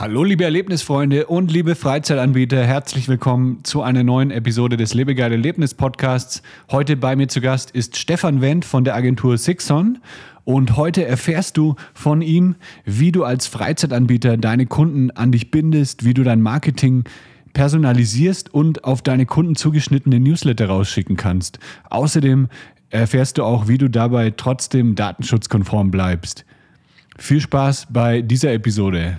Hallo liebe Erlebnisfreunde und liebe Freizeitanbieter, herzlich willkommen zu einer neuen Episode des Lebegeil Erlebnis Podcasts. Heute bei mir zu Gast ist Stefan Wendt von der Agentur Sixon und heute erfährst du von ihm, wie du als Freizeitanbieter deine Kunden an dich bindest, wie du dein Marketing personalisierst und auf deine Kunden zugeschnittene Newsletter rausschicken kannst. Außerdem erfährst du auch, wie du dabei trotzdem datenschutzkonform bleibst. Viel Spaß bei dieser Episode.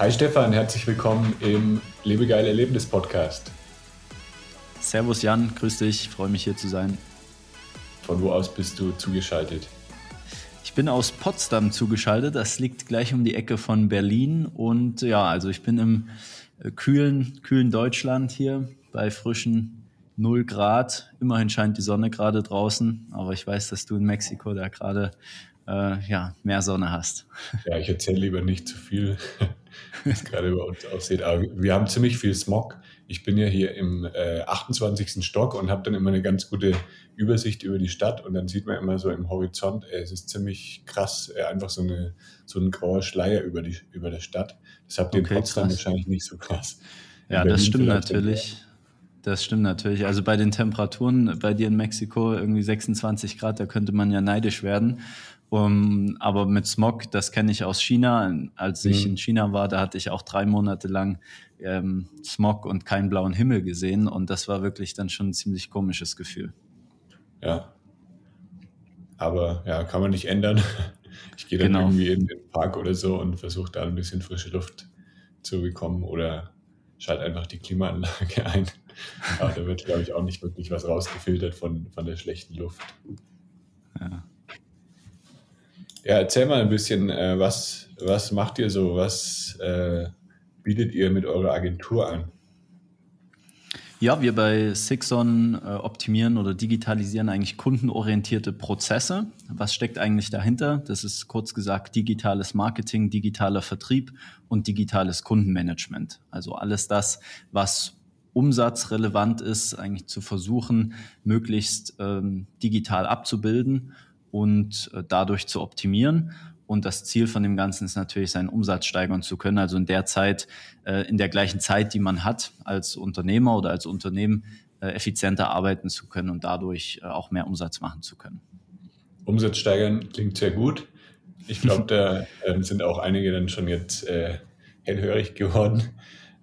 Hi Stefan, herzlich willkommen im Lebegeil Erlebnis Podcast. Servus Jan, grüß dich, freue mich hier zu sein. Von wo aus bist du zugeschaltet? Ich bin aus Potsdam zugeschaltet, das liegt gleich um die Ecke von Berlin und ja, also ich bin im äh, kühlen, kühlen Deutschland hier bei frischen 0 Grad. Immerhin scheint die Sonne gerade draußen, aber ich weiß, dass du in Mexiko da gerade äh, ja, mehr Sonne hast. Ja, ich erzähle lieber nicht zu viel, wie es gerade bei uns aussieht. Aber wir haben ziemlich viel Smog. Ich bin ja hier im äh, 28. Stock und habe dann immer eine ganz gute Übersicht über die Stadt und dann sieht man immer so im Horizont, äh, es ist ziemlich krass, äh, einfach so, eine, so ein grauer Schleier über, die, über der Stadt. Das habt ihr okay, in Potsdam krass. wahrscheinlich nicht so krass. Ja, das stimmt natürlich. Das stimmt natürlich. Also bei den Temperaturen bei dir in Mexiko irgendwie 26 Grad, da könnte man ja neidisch werden. Um, aber mit Smog, das kenne ich aus China. Als ich mhm. in China war, da hatte ich auch drei Monate lang ähm, Smog und keinen blauen Himmel gesehen. Und das war wirklich dann schon ein ziemlich komisches Gefühl. Ja. Aber ja, kann man nicht ändern. Ich gehe dann genau. irgendwie in den Park oder so und versuche da ein bisschen frische Luft zu bekommen oder schalte einfach die Klimaanlage ein. Aber da wird, glaube ich, auch nicht wirklich was rausgefiltert von, von der schlechten Luft. Ja. Ja, erzähl mal ein bisschen, äh, was, was macht ihr so? Was äh, bietet ihr mit eurer Agentur an? Ja, wir bei Sixon äh, optimieren oder digitalisieren eigentlich kundenorientierte Prozesse. Was steckt eigentlich dahinter? Das ist kurz gesagt digitales Marketing, digitaler Vertrieb und digitales Kundenmanagement. Also alles das, was umsatzrelevant ist, eigentlich zu versuchen, möglichst ähm, digital abzubilden und äh, dadurch zu optimieren. Und das Ziel von dem Ganzen ist natürlich, seinen Umsatz steigern zu können. Also in der Zeit, äh, in der gleichen Zeit, die man hat als Unternehmer oder als Unternehmen, äh, effizienter arbeiten zu können und dadurch auch mehr Umsatz machen zu können. Umsatz steigern klingt sehr gut. Ich glaube, da ähm, sind auch einige dann schon jetzt äh, hellhörig geworden.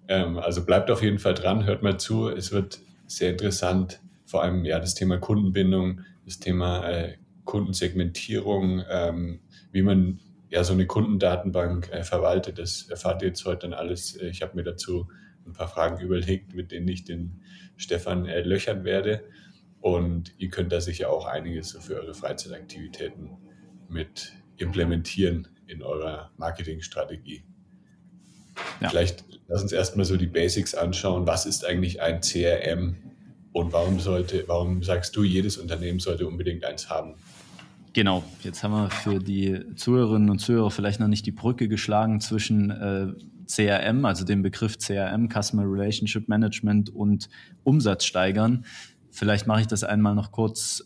Ähm, also bleibt auf jeden Fall dran, hört mal zu. Es wird sehr interessant, vor allem ja das Thema Kundenbindung, das Thema äh, Kundensegmentierung, ähm, wie man ja so eine Kundendatenbank äh, verwaltet. Das erfahrt ihr jetzt heute dann alles. Äh, ich habe mir dazu ein paar Fragen überlegt, mit denen ich den Stefan äh, löchern werde. Und ihr könnt da sicher auch einiges für eure Freizeitaktivitäten mit implementieren in eurer Marketingstrategie. Ja. Vielleicht lass uns erstmal so die Basics anschauen. Was ist eigentlich ein CRM und warum sollte, warum sagst du, jedes Unternehmen sollte unbedingt eins haben? Genau, jetzt haben wir für die Zuhörerinnen und Zuhörer vielleicht noch nicht die Brücke geschlagen zwischen äh, CRM, also dem Begriff CRM, Customer Relationship Management und Umsatz steigern. Vielleicht mache ich das einmal noch kurz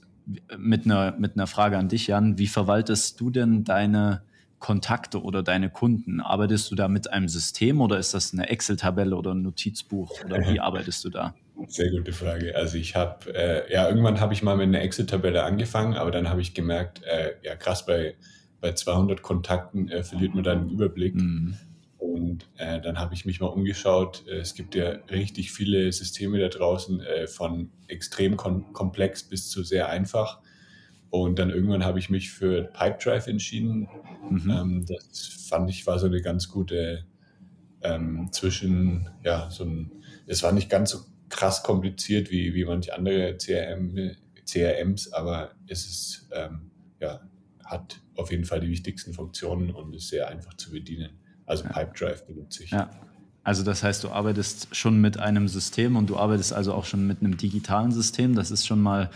mit einer, mit einer Frage an dich, Jan. Wie verwaltest du denn deine Kontakte oder deine Kunden? Arbeitest du da mit einem System oder ist das eine Excel-Tabelle oder ein Notizbuch oder wie arbeitest du da? Sehr gute Frage. Also ich habe, äh, ja, irgendwann habe ich mal mit einer Excel-Tabelle angefangen, aber dann habe ich gemerkt, äh, ja krass, bei, bei 200 Kontakten äh, verliert man dann den Überblick. Mhm. Und äh, dann habe ich mich mal umgeschaut. Äh, es gibt ja richtig viele Systeme da draußen, äh, von extrem komplex bis zu sehr einfach. Und dann irgendwann habe ich mich für Pipedrive entschieden. Mhm. Ähm, das fand ich war so eine ganz gute ähm, zwischen, ja, so ein es war nicht ganz so krass kompliziert wie, wie manche andere CRM, CRMs, aber es ist, ähm, ja, hat auf jeden Fall die wichtigsten Funktionen und ist sehr einfach zu bedienen. Also ja. Pipedrive benutze ich. Ja. Also das heißt, du arbeitest schon mit einem System und du arbeitest also auch schon mit einem digitalen System. Das ist schon mal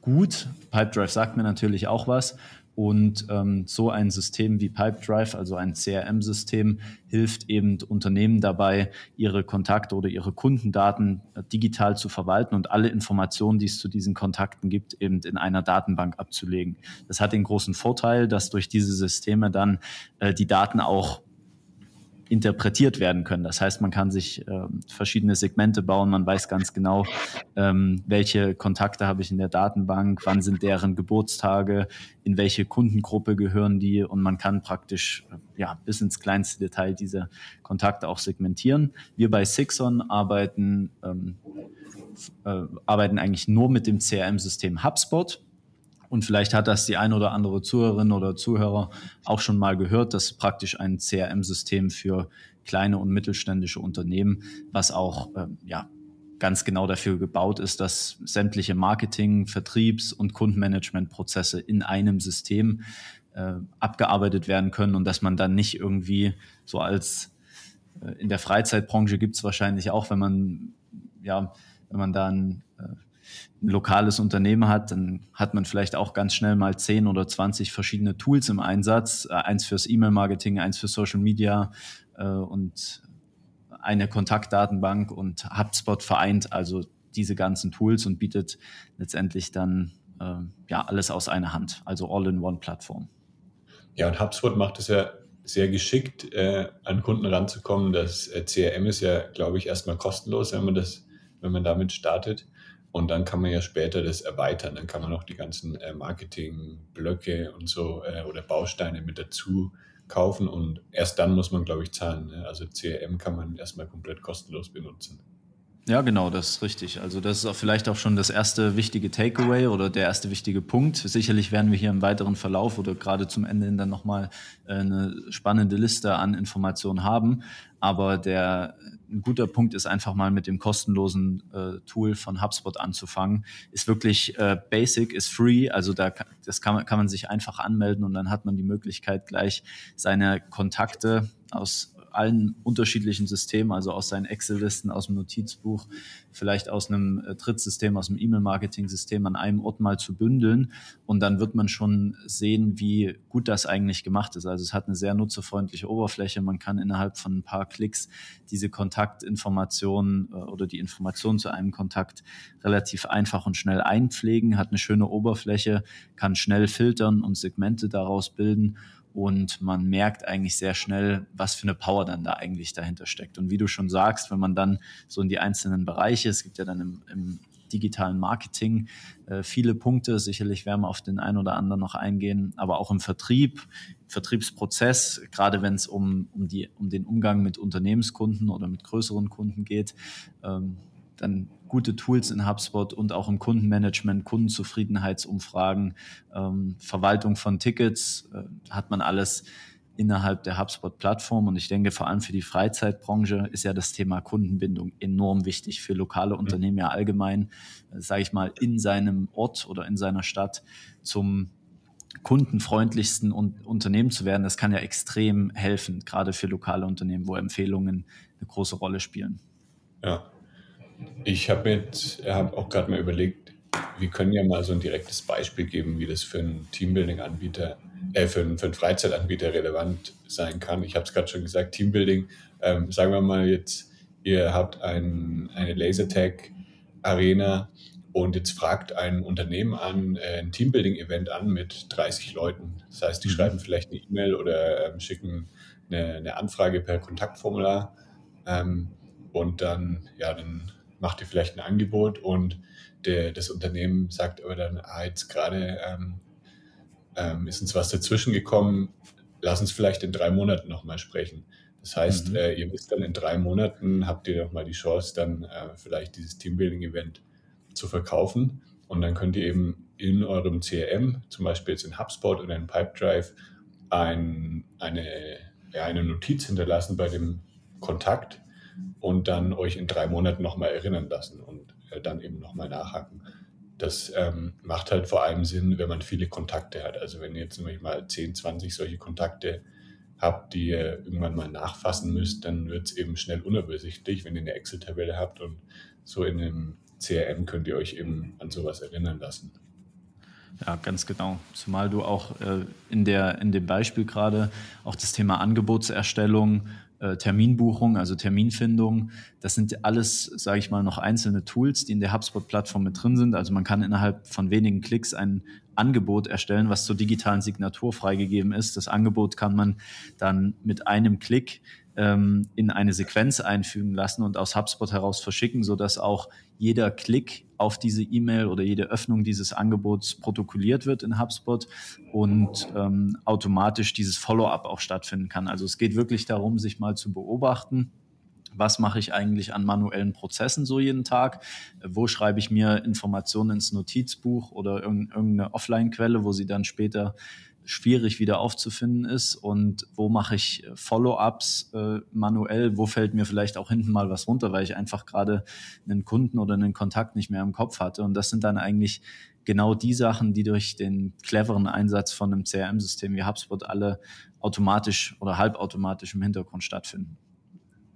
gut. Pipedrive sagt mir natürlich auch was. Und ähm, so ein System wie Pipedrive, also ein CRM-System, hilft eben Unternehmen dabei, ihre Kontakte oder ihre Kundendaten äh, digital zu verwalten und alle Informationen, die es zu diesen Kontakten gibt, eben in einer Datenbank abzulegen. Das hat den großen Vorteil, dass durch diese Systeme dann äh, die Daten auch interpretiert werden können. Das heißt, man kann sich äh, verschiedene Segmente bauen, man weiß ganz genau, ähm, welche Kontakte habe ich in der Datenbank, wann sind deren Geburtstage, in welche Kundengruppe gehören die und man kann praktisch äh, ja, bis ins kleinste Detail diese Kontakte auch segmentieren. Wir bei Sixon arbeiten, ähm, äh, arbeiten eigentlich nur mit dem CRM-System HubSpot. Und vielleicht hat das die ein oder andere Zuhörerin oder Zuhörer auch schon mal gehört, dass praktisch ein CRM-System für kleine und mittelständische Unternehmen, was auch ähm, ja, ganz genau dafür gebaut ist, dass sämtliche Marketing, Vertriebs- und Kundenmanagementprozesse in einem System äh, abgearbeitet werden können und dass man dann nicht irgendwie so als äh, in der Freizeitbranche gibt es wahrscheinlich auch, wenn man ja, wenn man dann äh, ein lokales Unternehmen hat, dann hat man vielleicht auch ganz schnell mal 10 oder 20 verschiedene Tools im Einsatz. Äh, eins fürs E-Mail-Marketing, eins für Social Media äh, und eine Kontaktdatenbank und HubSpot vereint also diese ganzen Tools und bietet letztendlich dann äh, ja alles aus einer Hand, also All-in-One-Plattform. Ja, und HubSpot macht es ja sehr geschickt, äh, an Kunden ranzukommen. Das äh, CRM ist ja, glaube ich, erstmal kostenlos, wenn man das, wenn man damit startet. Und dann kann man ja später das erweitern. Dann kann man auch die ganzen äh, Marketingblöcke und so äh, oder Bausteine mit dazu kaufen. Und erst dann muss man, glaube ich, zahlen. Ne? Also CRM kann man erstmal komplett kostenlos benutzen. Ja, genau, das ist richtig. Also das ist auch vielleicht auch schon das erste wichtige Takeaway oder der erste wichtige Punkt. Sicherlich werden wir hier im weiteren Verlauf oder gerade zum Ende hin dann nochmal äh, eine spannende Liste an Informationen haben. Aber der ein guter Punkt ist einfach mal mit dem kostenlosen äh, Tool von HubSpot anzufangen. Ist wirklich äh, basic, ist free, also da das kann man, kann man sich einfach anmelden und dann hat man die Möglichkeit gleich seine Kontakte aus allen unterschiedlichen Systemen, also aus seinen Excel-Listen, aus dem Notizbuch, vielleicht aus einem äh, Trittsystem, aus dem E-Mail-Marketing-System an einem Ort mal zu bündeln. Und dann wird man schon sehen, wie gut das eigentlich gemacht ist. Also es hat eine sehr nutzerfreundliche Oberfläche. Man kann innerhalb von ein paar Klicks diese Kontaktinformationen äh, oder die Informationen zu einem Kontakt relativ einfach und schnell einpflegen, hat eine schöne Oberfläche, kann schnell filtern und Segmente daraus bilden und man merkt eigentlich sehr schnell, was für eine Power dann da eigentlich dahinter steckt. Und wie du schon sagst, wenn man dann so in die einzelnen Bereiche, es gibt ja dann im, im digitalen Marketing äh, viele Punkte, sicherlich werden wir auf den einen oder anderen noch eingehen, aber auch im Vertrieb, Vertriebsprozess, gerade wenn es um, um, um den Umgang mit Unternehmenskunden oder mit größeren Kunden geht, ähm, dann gute Tools in HubSpot und auch im Kundenmanagement, Kundenzufriedenheitsumfragen, ähm, Verwaltung von Tickets, äh, hat man alles innerhalb der HubSpot-Plattform. Und ich denke, vor allem für die Freizeitbranche ist ja das Thema Kundenbindung enorm wichtig für lokale Unternehmen ja allgemein, äh, sage ich mal, in seinem Ort oder in seiner Stadt zum kundenfreundlichsten Unternehmen zu werden. Das kann ja extrem helfen, gerade für lokale Unternehmen, wo Empfehlungen eine große Rolle spielen. Ja, ich habe jetzt hab auch gerade mal überlegt, wir können ja mal so ein direktes Beispiel geben, wie das für einen Teambuilding-Anbieter, äh, für einen, für einen Freizeitanbieter relevant sein kann. Ich habe es gerade schon gesagt, Teambuilding, ähm, sagen wir mal jetzt, ihr habt ein, eine Lasertag-Arena und jetzt fragt ein Unternehmen an, äh, ein Teambuilding-Event an mit 30 Leuten. Das heißt, die mhm. schreiben vielleicht eine E-Mail oder ähm, schicken eine, eine, Anfrage per Kontaktformular ähm, und dann, ja, dann macht ihr vielleicht ein Angebot und der, das Unternehmen sagt aber dann, ah, jetzt gerade ähm, ähm, ist uns was dazwischen gekommen, lass uns vielleicht in drei Monaten nochmal sprechen. Das heißt, mhm. äh, ihr wisst dann in drei Monaten, habt ihr nochmal die Chance, dann äh, vielleicht dieses Teambuilding-Event zu verkaufen. Und dann könnt ihr eben in eurem CRM, zum Beispiel jetzt in HubSpot oder in Pipedrive, ein, eine, ja, eine Notiz hinterlassen bei dem Kontakt und dann euch in drei Monaten nochmal erinnern lassen und äh, dann eben nochmal nachhaken. Das ähm, macht halt vor allem Sinn, wenn man viele Kontakte hat. Also wenn ihr jetzt nämlich mal 10, 20 solche Kontakte habt, die ihr irgendwann mal nachfassen müsst, dann wird es eben schnell unübersichtlich, wenn ihr eine Excel-Tabelle habt und so in einem CRM könnt ihr euch eben an sowas erinnern lassen. Ja, ganz genau. Zumal du auch äh, in, der, in dem Beispiel gerade auch das Thema Angebotserstellung, Terminbuchung, also Terminfindung, das sind alles, sage ich mal, noch einzelne Tools, die in der HubSpot-Plattform mit drin sind. Also man kann innerhalb von wenigen Klicks ein Angebot erstellen, was zur digitalen Signatur freigegeben ist. Das Angebot kann man dann mit einem Klick ähm, in eine Sequenz einfügen lassen und aus HubSpot heraus verschicken, sodass auch jeder Klick auf diese E-Mail oder jede Öffnung dieses Angebots protokolliert wird in HubSpot und ähm, automatisch dieses Follow-up auch stattfinden kann. Also es geht wirklich darum, sich mal zu beobachten, was mache ich eigentlich an manuellen Prozessen so jeden Tag? Wo schreibe ich mir Informationen ins Notizbuch oder irgendeine Offline-Quelle, wo sie dann später schwierig wieder aufzufinden ist und wo mache ich Follow-ups äh, manuell, wo fällt mir vielleicht auch hinten mal was runter, weil ich einfach gerade einen Kunden oder einen Kontakt nicht mehr im Kopf hatte. Und das sind dann eigentlich genau die Sachen, die durch den cleveren Einsatz von einem CRM-System wie HubSpot alle automatisch oder halbautomatisch im Hintergrund stattfinden.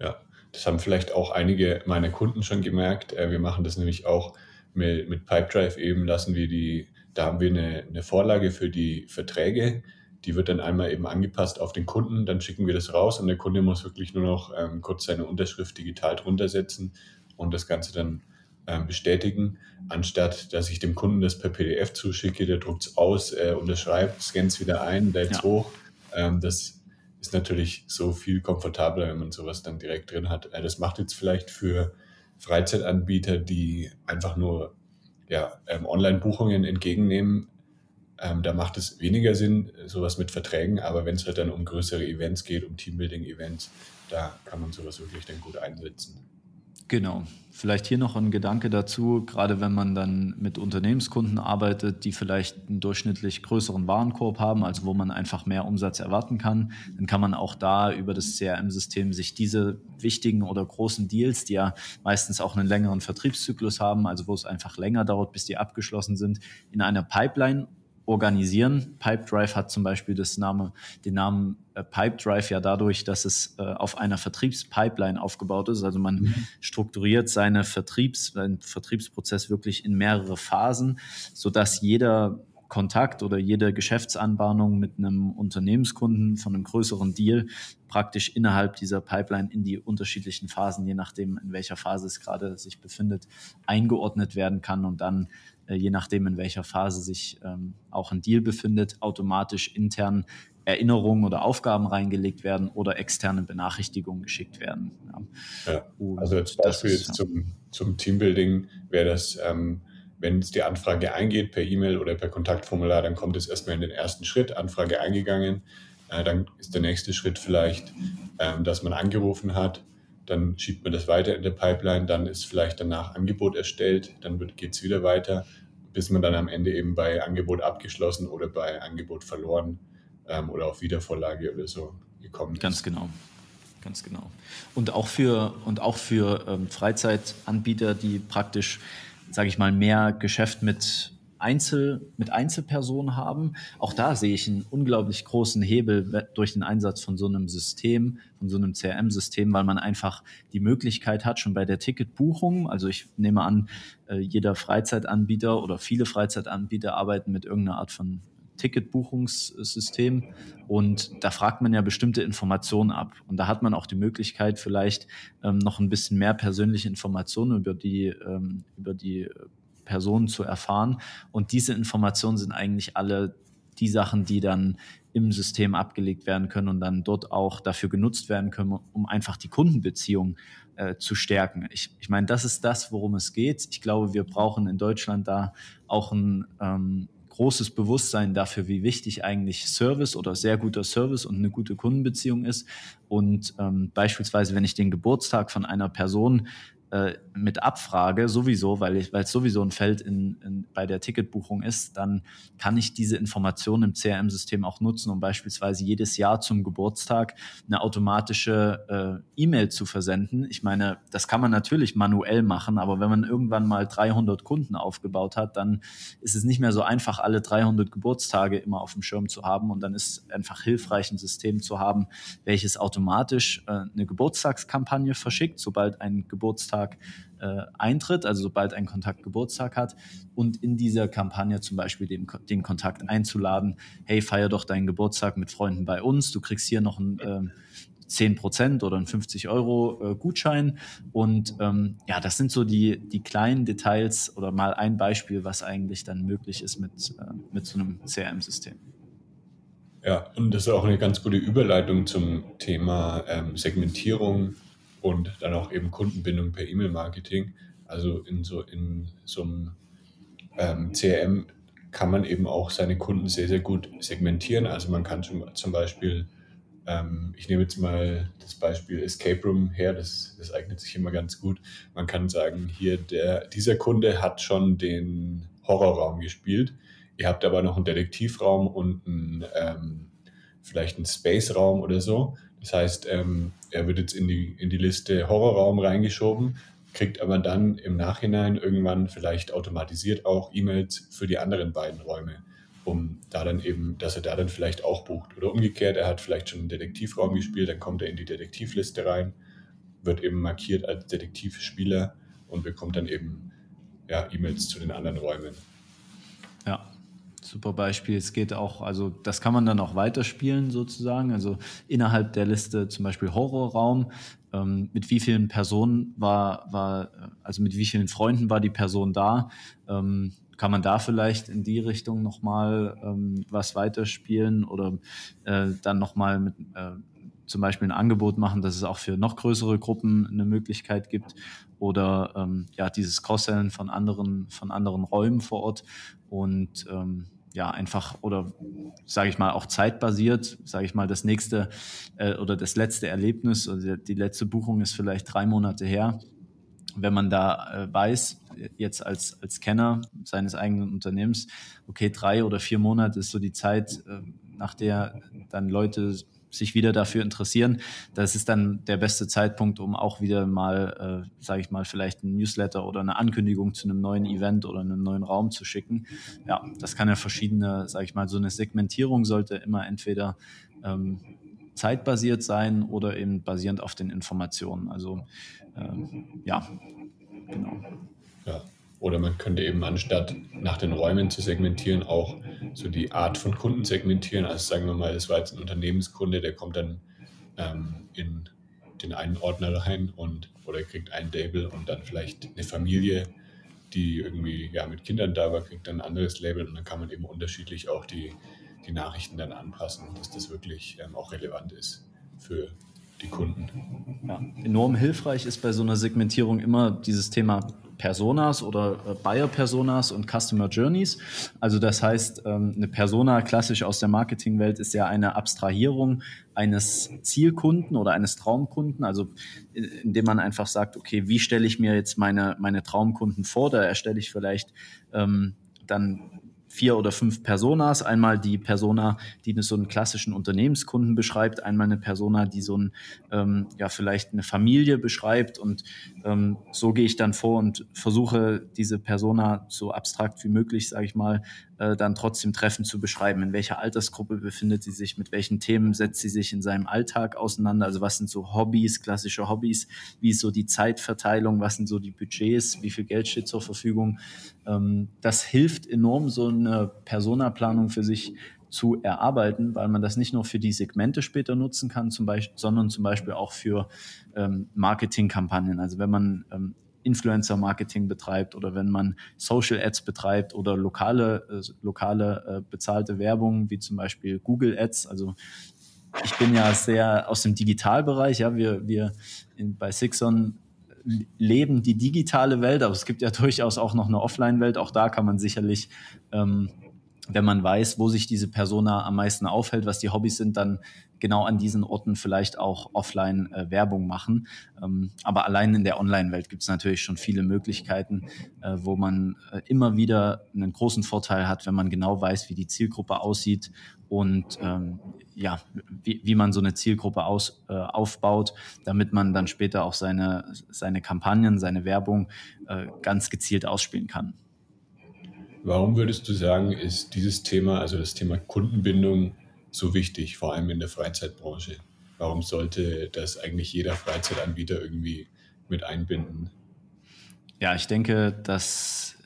Ja, das haben vielleicht auch einige meiner Kunden schon gemerkt. Äh, wir machen das nämlich auch mit, mit Pipedrive eben, lassen wir die da haben wir eine, eine Vorlage für die Verträge. Die wird dann einmal eben angepasst auf den Kunden. Dann schicken wir das raus und der Kunde muss wirklich nur noch ähm, kurz seine Unterschrift digital drunter setzen und das Ganze dann ähm, bestätigen, anstatt dass ich dem Kunden das per PDF zuschicke, der druckt es aus, äh, unterschreibt, scannt es wieder ein, lädt es ja. hoch. Ähm, das ist natürlich so viel komfortabler, wenn man sowas dann direkt drin hat. Äh, das macht jetzt vielleicht für Freizeitanbieter, die einfach nur ja, ähm, Online-Buchungen entgegennehmen, ähm, da macht es weniger Sinn, sowas mit Verträgen, aber wenn es halt dann um größere Events geht, um Teambuilding-Events, da kann man sowas wirklich dann gut einsetzen. Genau. Vielleicht hier noch ein Gedanke dazu, gerade wenn man dann mit Unternehmenskunden arbeitet, die vielleicht einen durchschnittlich größeren Warenkorb haben, also wo man einfach mehr Umsatz erwarten kann, dann kann man auch da über das CRM-System sich diese wichtigen oder großen Deals, die ja meistens auch einen längeren Vertriebszyklus haben, also wo es einfach länger dauert, bis die abgeschlossen sind, in einer Pipeline organisieren. Pipedrive hat zum Beispiel das Name, den Namen äh, Pipedrive ja dadurch, dass es äh, auf einer Vertriebspipeline aufgebaut ist. Also man mhm. strukturiert seine Vertriebs, seinen Vertriebsprozess wirklich in mehrere Phasen, so dass jeder Kontakt oder jede Geschäftsanbahnung mit einem Unternehmenskunden von einem größeren Deal praktisch innerhalb dieser Pipeline in die unterschiedlichen Phasen, je nachdem, in welcher Phase es gerade sich befindet, eingeordnet werden kann und dann je nachdem, in welcher Phase sich ähm, auch ein Deal befindet, automatisch intern Erinnerungen oder Aufgaben reingelegt werden oder externe Benachrichtigungen geschickt werden. Ja. ja also als Beispiel ist, zum, zum Teambuilding wäre das, ähm, wenn es die Anfrage eingeht per E-Mail oder per Kontaktformular, dann kommt es erstmal in den ersten Schritt, Anfrage eingegangen. Äh, dann ist der nächste Schritt vielleicht, ähm, dass man angerufen hat. Dann schiebt man das weiter in der Pipeline, dann ist vielleicht danach Angebot erstellt, dann geht es wieder weiter bis man dann am Ende eben bei Angebot abgeschlossen oder bei Angebot verloren ähm, oder auf Wiedervorlage oder so gekommen ist. Ganz genau. Ganz genau. Und auch für, und auch für ähm, Freizeitanbieter, die praktisch, sage ich mal, mehr Geschäft mit Einzel, mit Einzelpersonen haben. Auch da sehe ich einen unglaublich großen Hebel durch den Einsatz von so einem System, von so einem CRM-System, weil man einfach die Möglichkeit hat, schon bei der Ticketbuchung, also ich nehme an, äh, jeder Freizeitanbieter oder viele Freizeitanbieter arbeiten mit irgendeiner Art von Ticketbuchungssystem und da fragt man ja bestimmte Informationen ab und da hat man auch die Möglichkeit vielleicht ähm, noch ein bisschen mehr persönliche Informationen über die ähm, über die Personen zu erfahren. Und diese Informationen sind eigentlich alle die Sachen, die dann im System abgelegt werden können und dann dort auch dafür genutzt werden können, um einfach die Kundenbeziehung äh, zu stärken. Ich, ich meine, das ist das, worum es geht. Ich glaube, wir brauchen in Deutschland da auch ein ähm, großes Bewusstsein dafür, wie wichtig eigentlich Service oder sehr guter Service und eine gute Kundenbeziehung ist. Und ähm, beispielsweise, wenn ich den Geburtstag von einer Person äh, mit Abfrage sowieso, weil es sowieso ein Feld in, in, bei der Ticketbuchung ist, dann kann ich diese Informationen im CRM-System auch nutzen, um beispielsweise jedes Jahr zum Geburtstag eine automatische äh, E-Mail zu versenden. Ich meine, das kann man natürlich manuell machen, aber wenn man irgendwann mal 300 Kunden aufgebaut hat, dann ist es nicht mehr so einfach, alle 300 Geburtstage immer auf dem Schirm zu haben und dann ist einfach hilfreich, ein System zu haben, welches automatisch äh, eine Geburtstagskampagne verschickt, sobald ein Geburtstag Geburtstag äh, eintritt, also sobald ein Kontakt Geburtstag hat und in dieser Kampagne zum Beispiel den, den Kontakt einzuladen, hey, feier doch deinen Geburtstag mit Freunden bei uns, du kriegst hier noch ein äh, 10% oder ein 50 Euro äh, Gutschein. Und ähm, ja, das sind so die, die kleinen Details oder mal ein Beispiel, was eigentlich dann möglich ist mit, äh, mit so einem CRM-System. Ja, und das ist auch eine ganz gute Überleitung zum Thema ähm, Segmentierung und dann auch eben Kundenbindung per E-Mail-Marketing. Also in so, in so einem ähm, CRM kann man eben auch seine Kunden sehr, sehr gut segmentieren. Also man kann zum, zum Beispiel, ähm, ich nehme jetzt mal das Beispiel Escape Room her, das, das eignet sich immer ganz gut. Man kann sagen, hier, der, dieser Kunde hat schon den Horrorraum gespielt. Ihr habt aber noch einen Detektivraum und einen, ähm, vielleicht einen Space-Raum oder so. Das heißt, ähm, er wird jetzt in die, in die Liste Horrorraum reingeschoben, kriegt aber dann im Nachhinein irgendwann vielleicht automatisiert auch E-Mails für die anderen beiden Räume, um da dann eben, dass er da dann vielleicht auch bucht. Oder umgekehrt, er hat vielleicht schon einen Detektivraum gespielt, dann kommt er in die Detektivliste rein, wird eben markiert als Detektivspieler und bekommt dann eben ja, E-Mails zu den anderen Räumen. Super Beispiel. Es geht auch, also das kann man dann auch weiterspielen sozusagen. Also innerhalb der Liste zum Beispiel Horrorraum. Ähm, mit wie vielen Personen war, war, also mit wie vielen Freunden war die Person da? Ähm, kann man da vielleicht in die Richtung nochmal ähm, was weiterspielen oder äh, dann nochmal mit äh, zum Beispiel ein Angebot machen, dass es auch für noch größere Gruppen eine Möglichkeit gibt oder ähm, ja dieses Cross-Sellen von anderen von anderen Räumen vor Ort und ähm, ja einfach oder sage ich mal auch zeitbasiert, sage ich mal das nächste äh, oder das letzte Erlebnis oder die letzte Buchung ist vielleicht drei Monate her. Wenn man da äh, weiß, jetzt als, als Kenner seines eigenen Unternehmens, okay, drei oder vier Monate ist so die Zeit, äh, nach der dann Leute sich wieder dafür interessieren, das ist dann der beste Zeitpunkt, um auch wieder mal, äh, sage ich mal, vielleicht ein Newsletter oder eine Ankündigung zu einem neuen Event oder einem neuen Raum zu schicken. Ja, das kann ja verschiedene, sage ich mal, so eine Segmentierung sollte immer entweder ähm, zeitbasiert sein oder eben basierend auf den Informationen. Also ähm, ja, genau. Ja. Oder man könnte eben anstatt nach den Räumen zu segmentieren, auch so die Art von Kunden segmentieren. Also sagen wir mal, das war jetzt ein Unternehmenskunde, der kommt dann ähm, in den einen Ordner rein und oder kriegt ein Label und dann vielleicht eine Familie, die irgendwie ja, mit Kindern da war, kriegt dann ein anderes Label und dann kann man eben unterschiedlich auch die, die Nachrichten dann anpassen, dass das wirklich ähm, auch relevant ist für die Kunden. Ja, enorm hilfreich ist bei so einer Segmentierung immer dieses Thema Personas oder äh, Buyer Personas und Customer Journeys. Also das heißt, ähm, eine Persona klassisch aus der Marketingwelt ist ja eine Abstrahierung eines Zielkunden oder eines Traumkunden, also indem man einfach sagt, okay, wie stelle ich mir jetzt meine, meine Traumkunden vor? Da erstelle ich vielleicht ähm, dann vier oder fünf Personas. Einmal die Persona, die so einen klassischen Unternehmenskunden beschreibt, einmal eine Persona, die so ein, ähm, ja, vielleicht eine Familie beschreibt. Und ähm, so gehe ich dann vor und versuche, diese Persona so abstrakt wie möglich, sage ich mal, äh, dann trotzdem treffend zu beschreiben. In welcher Altersgruppe befindet sie sich, mit welchen Themen setzt sie sich in seinem Alltag auseinander, also was sind so Hobbys, klassische Hobbys, wie ist so die Zeitverteilung, was sind so die Budgets, wie viel Geld steht zur Verfügung. Ähm, das hilft enorm, so eine Personaplanung für sich zu erarbeiten, weil man das nicht nur für die Segmente später nutzen kann, zum Beispiel, sondern zum Beispiel auch für ähm, Marketingkampagnen. Also wenn man ähm, Influencer-Marketing betreibt oder wenn man Social Ads betreibt oder lokale, äh, lokale äh, bezahlte Werbung, wie zum Beispiel Google Ads. Also ich bin ja sehr aus dem Digitalbereich. Ja, wir, wir in, bei Sixon leben die digitale Welt, aber es gibt ja durchaus auch noch eine Offline-Welt. Auch da kann man sicherlich ähm, wenn man weiß, wo sich diese Persona am meisten aufhält, was die Hobbys sind, dann genau an diesen Orten vielleicht auch offline äh, Werbung machen. Ähm, aber allein in der Online-Welt gibt es natürlich schon viele Möglichkeiten, äh, wo man äh, immer wieder einen großen Vorteil hat, wenn man genau weiß, wie die Zielgruppe aussieht und ähm, ja, wie, wie man so eine Zielgruppe aus, äh, aufbaut, damit man dann später auch seine, seine Kampagnen, seine Werbung äh, ganz gezielt ausspielen kann. Warum würdest du sagen, ist dieses Thema, also das Thema Kundenbindung, so wichtig, vor allem in der Freizeitbranche? Warum sollte das eigentlich jeder Freizeitanbieter irgendwie mit einbinden? Ja, ich denke, dass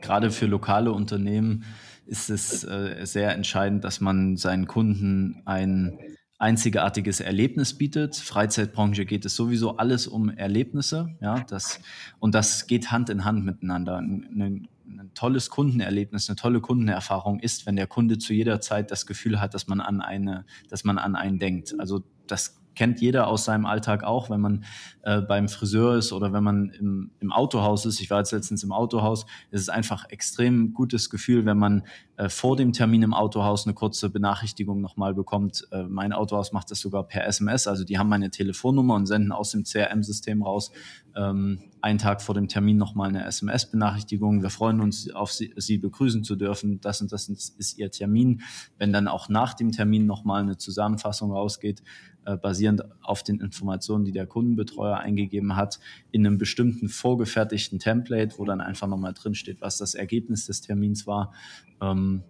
gerade für lokale Unternehmen ist es äh, sehr entscheidend, dass man seinen Kunden ein einzigartiges Erlebnis bietet. Freizeitbranche geht es sowieso alles um Erlebnisse, ja, das, und das geht Hand in Hand miteinander. Ein, tolles Kundenerlebnis, eine tolle Kundenerfahrung ist, wenn der Kunde zu jeder Zeit das Gefühl hat, dass man an eine, dass man an einen denkt. Also das kennt jeder aus seinem Alltag auch, wenn man äh, beim Friseur ist oder wenn man im, im Autohaus ist. Ich war jetzt letztens im Autohaus. Es ist einfach extrem gutes Gefühl, wenn man äh, vor dem Termin im Autohaus eine kurze Benachrichtigung nochmal bekommt. Äh, mein Autohaus macht das sogar per SMS. Also die haben meine Telefonnummer und senden aus dem CRM-System raus ähm, einen Tag vor dem Termin nochmal eine SMS-Benachrichtigung. Wir freuen uns, auf Sie, Sie begrüßen zu dürfen. Das und das ist Ihr Termin. Wenn dann auch nach dem Termin nochmal eine Zusammenfassung rausgeht, äh, basierend auf den Informationen, die der Kundenbetreuer eingegeben hat, in einem bestimmten vorgefertigten Template, wo dann einfach nochmal drinsteht, was das Ergebnis des Termins war. Ähm,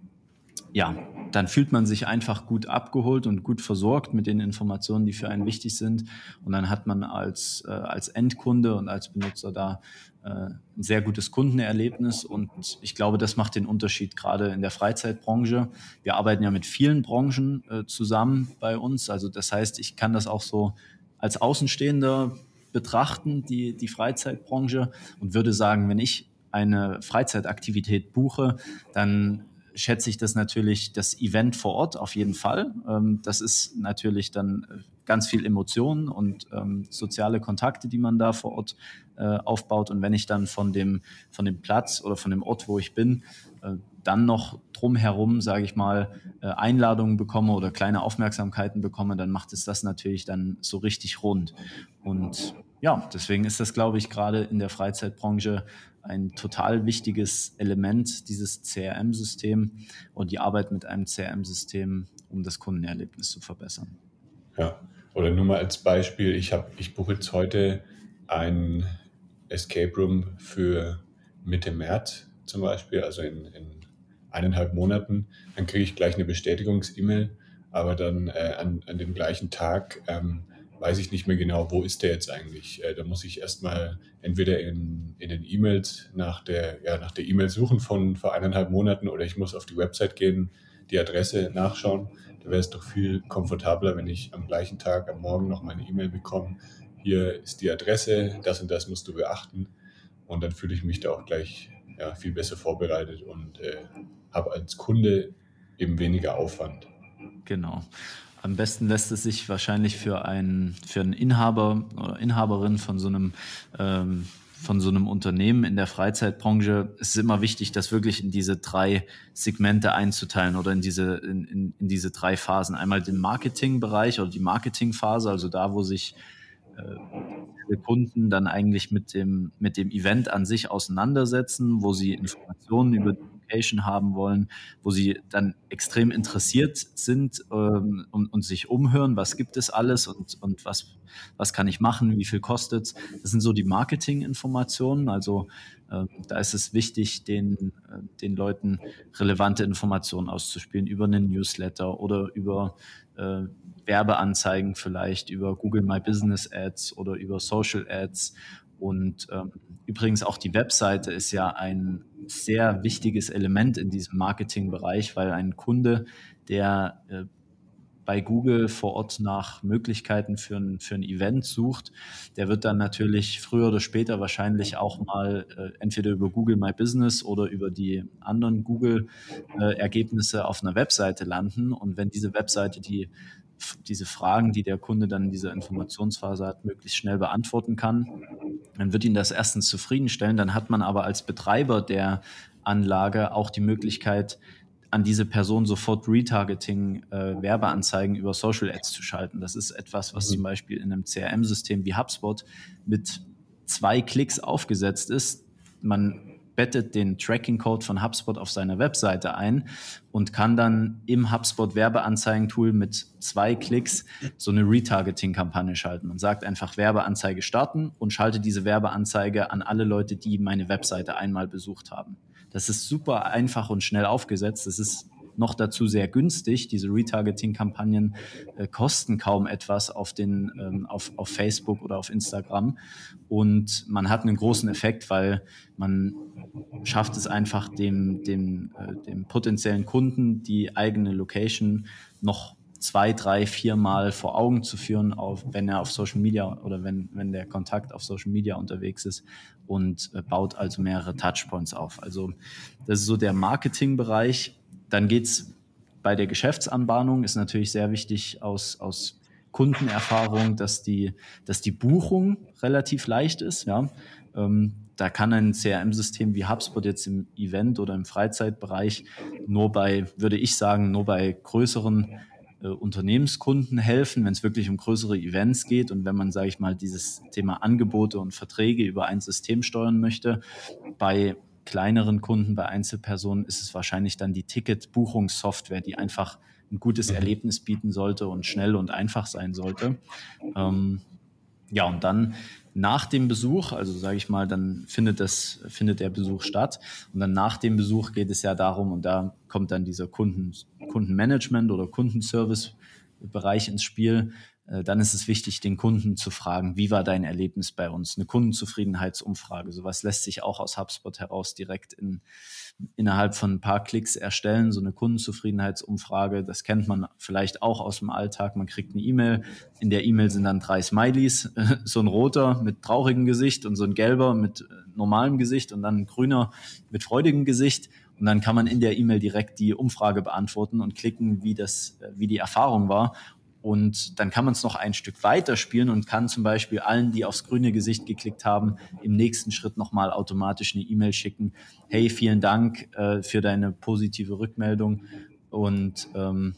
ja, dann fühlt man sich einfach gut abgeholt und gut versorgt mit den Informationen, die für einen wichtig sind. Und dann hat man als, äh, als Endkunde und als Benutzer da ein sehr gutes Kundenerlebnis. Und ich glaube, das macht den Unterschied gerade in der Freizeitbranche. Wir arbeiten ja mit vielen Branchen äh, zusammen bei uns. Also das heißt, ich kann das auch so als Außenstehender betrachten, die, die Freizeitbranche, und würde sagen, wenn ich eine Freizeitaktivität buche, dann schätze ich das natürlich, das Event vor Ort auf jeden Fall. Ähm, das ist natürlich dann äh, ganz viel Emotionen und ähm, soziale Kontakte, die man da vor Ort äh, aufbaut. Und wenn ich dann von dem, von dem Platz oder von dem Ort, wo ich bin, äh, dann noch drumherum, sage ich mal, äh, Einladungen bekomme oder kleine Aufmerksamkeiten bekomme, dann macht es das natürlich dann so richtig rund. Und ja, deswegen ist das, glaube ich, gerade in der Freizeitbranche ein total wichtiges Element, dieses CRM-System und die Arbeit mit einem CRM-System, um das Kundenerlebnis zu verbessern. Ja, oder nur mal als Beispiel, ich, ich buche jetzt heute ein Escape Room für Mitte März zum Beispiel, also in, in eineinhalb Monaten, dann kriege ich gleich eine Bestätigungs-E-Mail, aber dann äh, an, an dem gleichen Tag ähm, weiß ich nicht mehr genau, wo ist der jetzt eigentlich. Äh, da muss ich erstmal entweder in, in den E-Mails nach der ja, nach der E-Mail suchen von vor eineinhalb Monaten oder ich muss auf die Website gehen, die Adresse nachschauen. Da wäre es doch viel komfortabler, wenn ich am gleichen Tag, am Morgen noch meine E-Mail bekomme. Hier ist die Adresse, das und das musst du beachten. Und dann fühle ich mich da auch gleich ja, viel besser vorbereitet und äh, habe als Kunde eben weniger Aufwand. Genau. Am besten lässt es sich wahrscheinlich für einen, für einen Inhaber oder Inhaberin von so einem ähm, von so einem Unternehmen in der Freizeitbranche es ist immer wichtig, das wirklich in diese drei Segmente einzuteilen oder in diese, in, in, in diese drei Phasen. Einmal den Marketingbereich oder die Marketingphase, also da, wo sich äh, Kunden dann eigentlich mit dem, mit dem Event an sich auseinandersetzen, wo sie Informationen über die Location haben wollen, wo sie dann extrem interessiert sind ähm, und, und, sich umhören, was gibt es alles und, und was, was kann ich machen, wie viel kostet es. Das sind so die Marketing-Informationen. Also äh, da ist es wichtig, den, äh, den Leuten relevante Informationen auszuspielen über einen Newsletter oder über äh, Werbeanzeigen vielleicht, über Google My Business Ads oder über Social Ads und ähm, übrigens auch die Webseite ist ja ein sehr wichtiges Element in diesem Marketingbereich, weil ein Kunde, der äh, bei Google vor Ort nach Möglichkeiten für ein, für ein Event sucht, der wird dann natürlich früher oder später wahrscheinlich auch mal äh, entweder über Google My Business oder über die anderen Google-Ergebnisse äh, auf einer Webseite landen. Und wenn diese Webseite die diese Fragen, die der Kunde dann in dieser Informationsphase hat, möglichst schnell beantworten kann. Dann wird ihn das erstens zufriedenstellen. Dann hat man aber als Betreiber der Anlage auch die Möglichkeit, an diese Person sofort Retargeting, äh, Werbeanzeigen über Social Ads zu schalten. Das ist etwas, was mhm. zum Beispiel in einem CRM-System wie HubSpot mit zwei Klicks aufgesetzt ist. Man bettet den Tracking-Code von HubSpot auf seiner Webseite ein und kann dann im HubSpot Werbeanzeigen-Tool mit zwei Klicks so eine Retargeting-Kampagne schalten. Man sagt einfach Werbeanzeige starten und schalte diese Werbeanzeige an alle Leute, die meine Webseite einmal besucht haben. Das ist super einfach und schnell aufgesetzt. Das ist noch dazu sehr günstig. Diese Retargeting-Kampagnen äh, kosten kaum etwas auf, den, ähm, auf, auf Facebook oder auf Instagram. Und man hat einen großen Effekt, weil man schafft es einfach dem, dem, äh, dem potenziellen Kunden die eigene Location noch zwei, drei, vier Mal vor Augen zu führen, auf, wenn er auf Social Media oder wenn, wenn der Kontakt auf Social Media unterwegs ist und äh, baut also mehrere Touchpoints auf. Also das ist so der Marketingbereich. Dann geht es bei der Geschäftsanbahnung, ist natürlich sehr wichtig aus, aus Kundenerfahrung, dass die, dass die Buchung relativ leicht ist. Ja. Ähm, da kann ein CRM-System wie HubSpot jetzt im Event- oder im Freizeitbereich nur bei, würde ich sagen, nur bei größeren äh, Unternehmenskunden helfen, wenn es wirklich um größere Events geht und wenn man, sage ich mal, dieses Thema Angebote und Verträge über ein System steuern möchte. Bei kleineren Kunden, bei Einzelpersonen ist es wahrscheinlich dann die Ticketbuchungssoftware, die einfach ein gutes mhm. Erlebnis bieten sollte und schnell und einfach sein sollte. Ähm, ja, und dann nach dem Besuch, also sage ich mal, dann findet das, findet der Besuch statt. Und dann nach dem Besuch geht es ja darum, und da kommt dann dieser Kunden, Kundenmanagement oder Kundenservice-Bereich ins Spiel, dann ist es wichtig, den Kunden zu fragen, wie war dein Erlebnis bei uns? Eine Kundenzufriedenheitsumfrage. Sowas lässt sich auch aus HubSpot heraus direkt in, innerhalb von ein paar Klicks erstellen. So eine Kundenzufriedenheitsumfrage, das kennt man vielleicht auch aus dem Alltag. Man kriegt eine E-Mail. In der E-Mail sind dann drei Smileys. So ein roter mit traurigem Gesicht und so ein gelber mit äh, normalem Gesicht und dann ein grüner mit freudigem Gesicht. Und dann kann man in der E-Mail direkt die Umfrage beantworten und klicken, wie das, äh, wie die Erfahrung war. Und dann kann man es noch ein Stück weiter spielen und kann zum Beispiel allen, die aufs grüne Gesicht geklickt haben, im nächsten Schritt nochmal automatisch eine E-Mail schicken. Hey, vielen Dank äh, für deine positive Rückmeldung und ähm,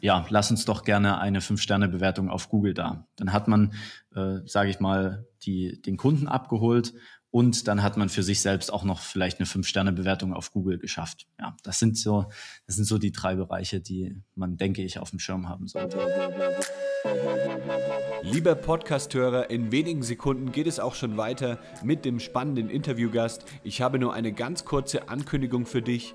ja, lass uns doch gerne eine 5-Sterne-Bewertung auf Google da. Dann hat man, äh, sage ich mal, die, den Kunden abgeholt und dann hat man für sich selbst auch noch vielleicht eine Fünf-Sterne-Bewertung auf Google geschafft. Ja, das sind so, das sind so die drei Bereiche, die man, denke ich, auf dem Schirm haben sollte. Lieber Podcasthörer, in wenigen Sekunden geht es auch schon weiter mit dem spannenden Interviewgast. Ich habe nur eine ganz kurze Ankündigung für dich.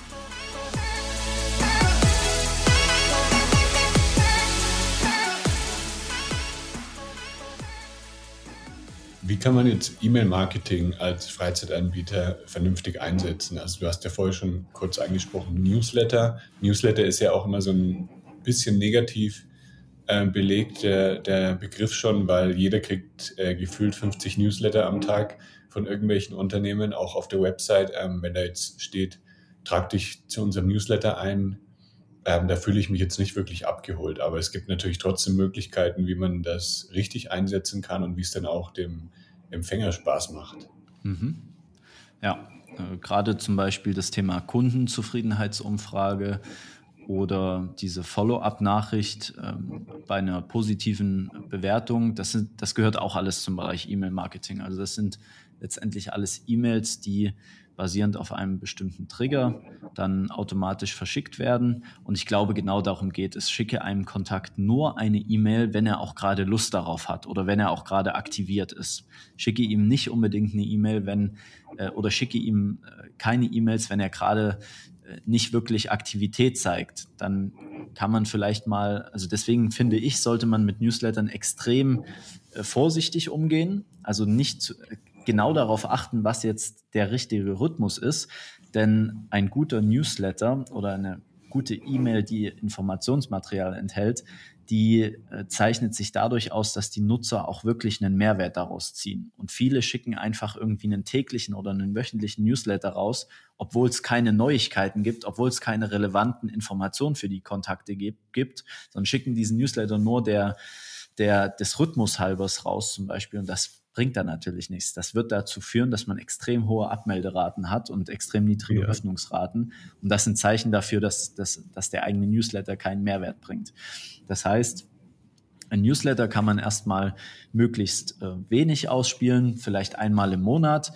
Wie kann man jetzt E-Mail-Marketing als Freizeitanbieter vernünftig einsetzen? Also du hast ja vorher schon kurz angesprochen, Newsletter. Newsletter ist ja auch immer so ein bisschen negativ äh, belegt, der, der, Begriff schon, weil jeder kriegt äh, gefühlt 50 Newsletter am Tag von irgendwelchen Unternehmen, auch auf der Website. Ähm, wenn da jetzt steht, trag dich zu unserem Newsletter ein, ähm, da fühle ich mich jetzt nicht wirklich abgeholt. Aber es gibt natürlich trotzdem Möglichkeiten, wie man das richtig einsetzen kann und wie es dann auch dem Empfänger Spaß macht. Mhm. Ja, äh, gerade zum Beispiel das Thema Kundenzufriedenheitsumfrage oder diese Follow-up-Nachricht ähm, bei einer positiven Bewertung, das, sind, das gehört auch alles zum Bereich E-Mail-Marketing. Also das sind letztendlich alles E-Mails, die basierend auf einem bestimmten Trigger dann automatisch verschickt werden. Und ich glaube, genau darum geht es. Schicke einem Kontakt nur eine E-Mail, wenn er auch gerade Lust darauf hat oder wenn er auch gerade aktiviert ist. Schicke ihm nicht unbedingt eine E-Mail, wenn äh, oder schicke ihm äh, keine E-Mails, wenn er gerade äh, nicht wirklich Aktivität zeigt, dann kann man vielleicht mal, also deswegen finde ich, sollte man mit Newslettern extrem äh, vorsichtig umgehen. Also nicht genau darauf achten, was jetzt der richtige Rhythmus ist. Denn ein guter Newsletter oder eine gute E-Mail, die Informationsmaterial enthält, die äh, zeichnet sich dadurch aus, dass die Nutzer auch wirklich einen Mehrwert daraus ziehen. Und viele schicken einfach irgendwie einen täglichen oder einen wöchentlichen Newsletter raus, obwohl es keine Neuigkeiten gibt, obwohl es keine relevanten Informationen für die Kontakte gibt, sondern schicken diesen Newsletter nur der, der des Rhythmus halbers raus zum Beispiel. Und das bringt dann natürlich nichts. Das wird dazu führen, dass man extrem hohe Abmelderaten hat und extrem niedrige ja. Öffnungsraten. Und das sind Zeichen dafür, dass, dass, dass der eigene Newsletter keinen Mehrwert bringt. Das heißt, ein Newsletter kann man erstmal möglichst äh, wenig ausspielen, vielleicht einmal im Monat,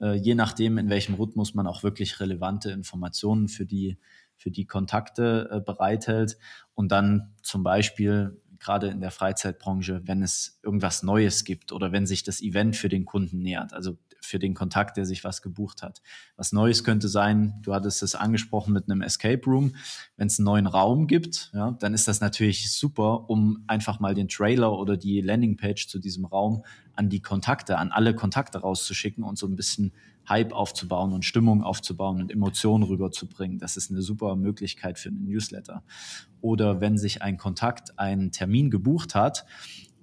äh, je nachdem, in welchem Rhythmus man auch wirklich relevante Informationen für die, für die Kontakte äh, bereithält. Und dann zum Beispiel gerade in der Freizeitbranche, wenn es irgendwas Neues gibt oder wenn sich das Event für den Kunden nähert, also für den Kontakt, der sich was gebucht hat. Was Neues könnte sein, du hattest es angesprochen mit einem Escape Room, wenn es einen neuen Raum gibt, ja, dann ist das natürlich super, um einfach mal den Trailer oder die Landingpage zu diesem Raum an die Kontakte, an alle Kontakte rauszuschicken und so ein bisschen Hype aufzubauen und Stimmung aufzubauen und Emotionen rüberzubringen. Das ist eine super Möglichkeit für einen Newsletter. Oder wenn sich ein Kontakt einen Termin gebucht hat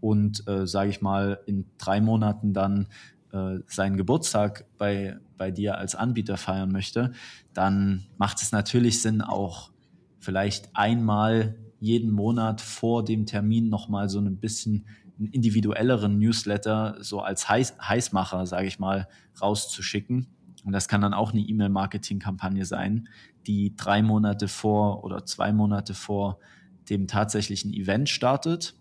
und, äh, sage ich mal, in drei Monaten dann äh, seinen Geburtstag bei, bei dir als Anbieter feiern möchte, dann macht es natürlich Sinn, auch vielleicht einmal jeden Monat vor dem Termin nochmal so ein bisschen einen individuelleren Newsletter so als Heiß, Heißmacher, sage ich mal, rauszuschicken. Und das kann dann auch eine E-Mail-Marketing-Kampagne sein, die drei Monate vor oder zwei Monate vor dem tatsächlichen Event startet.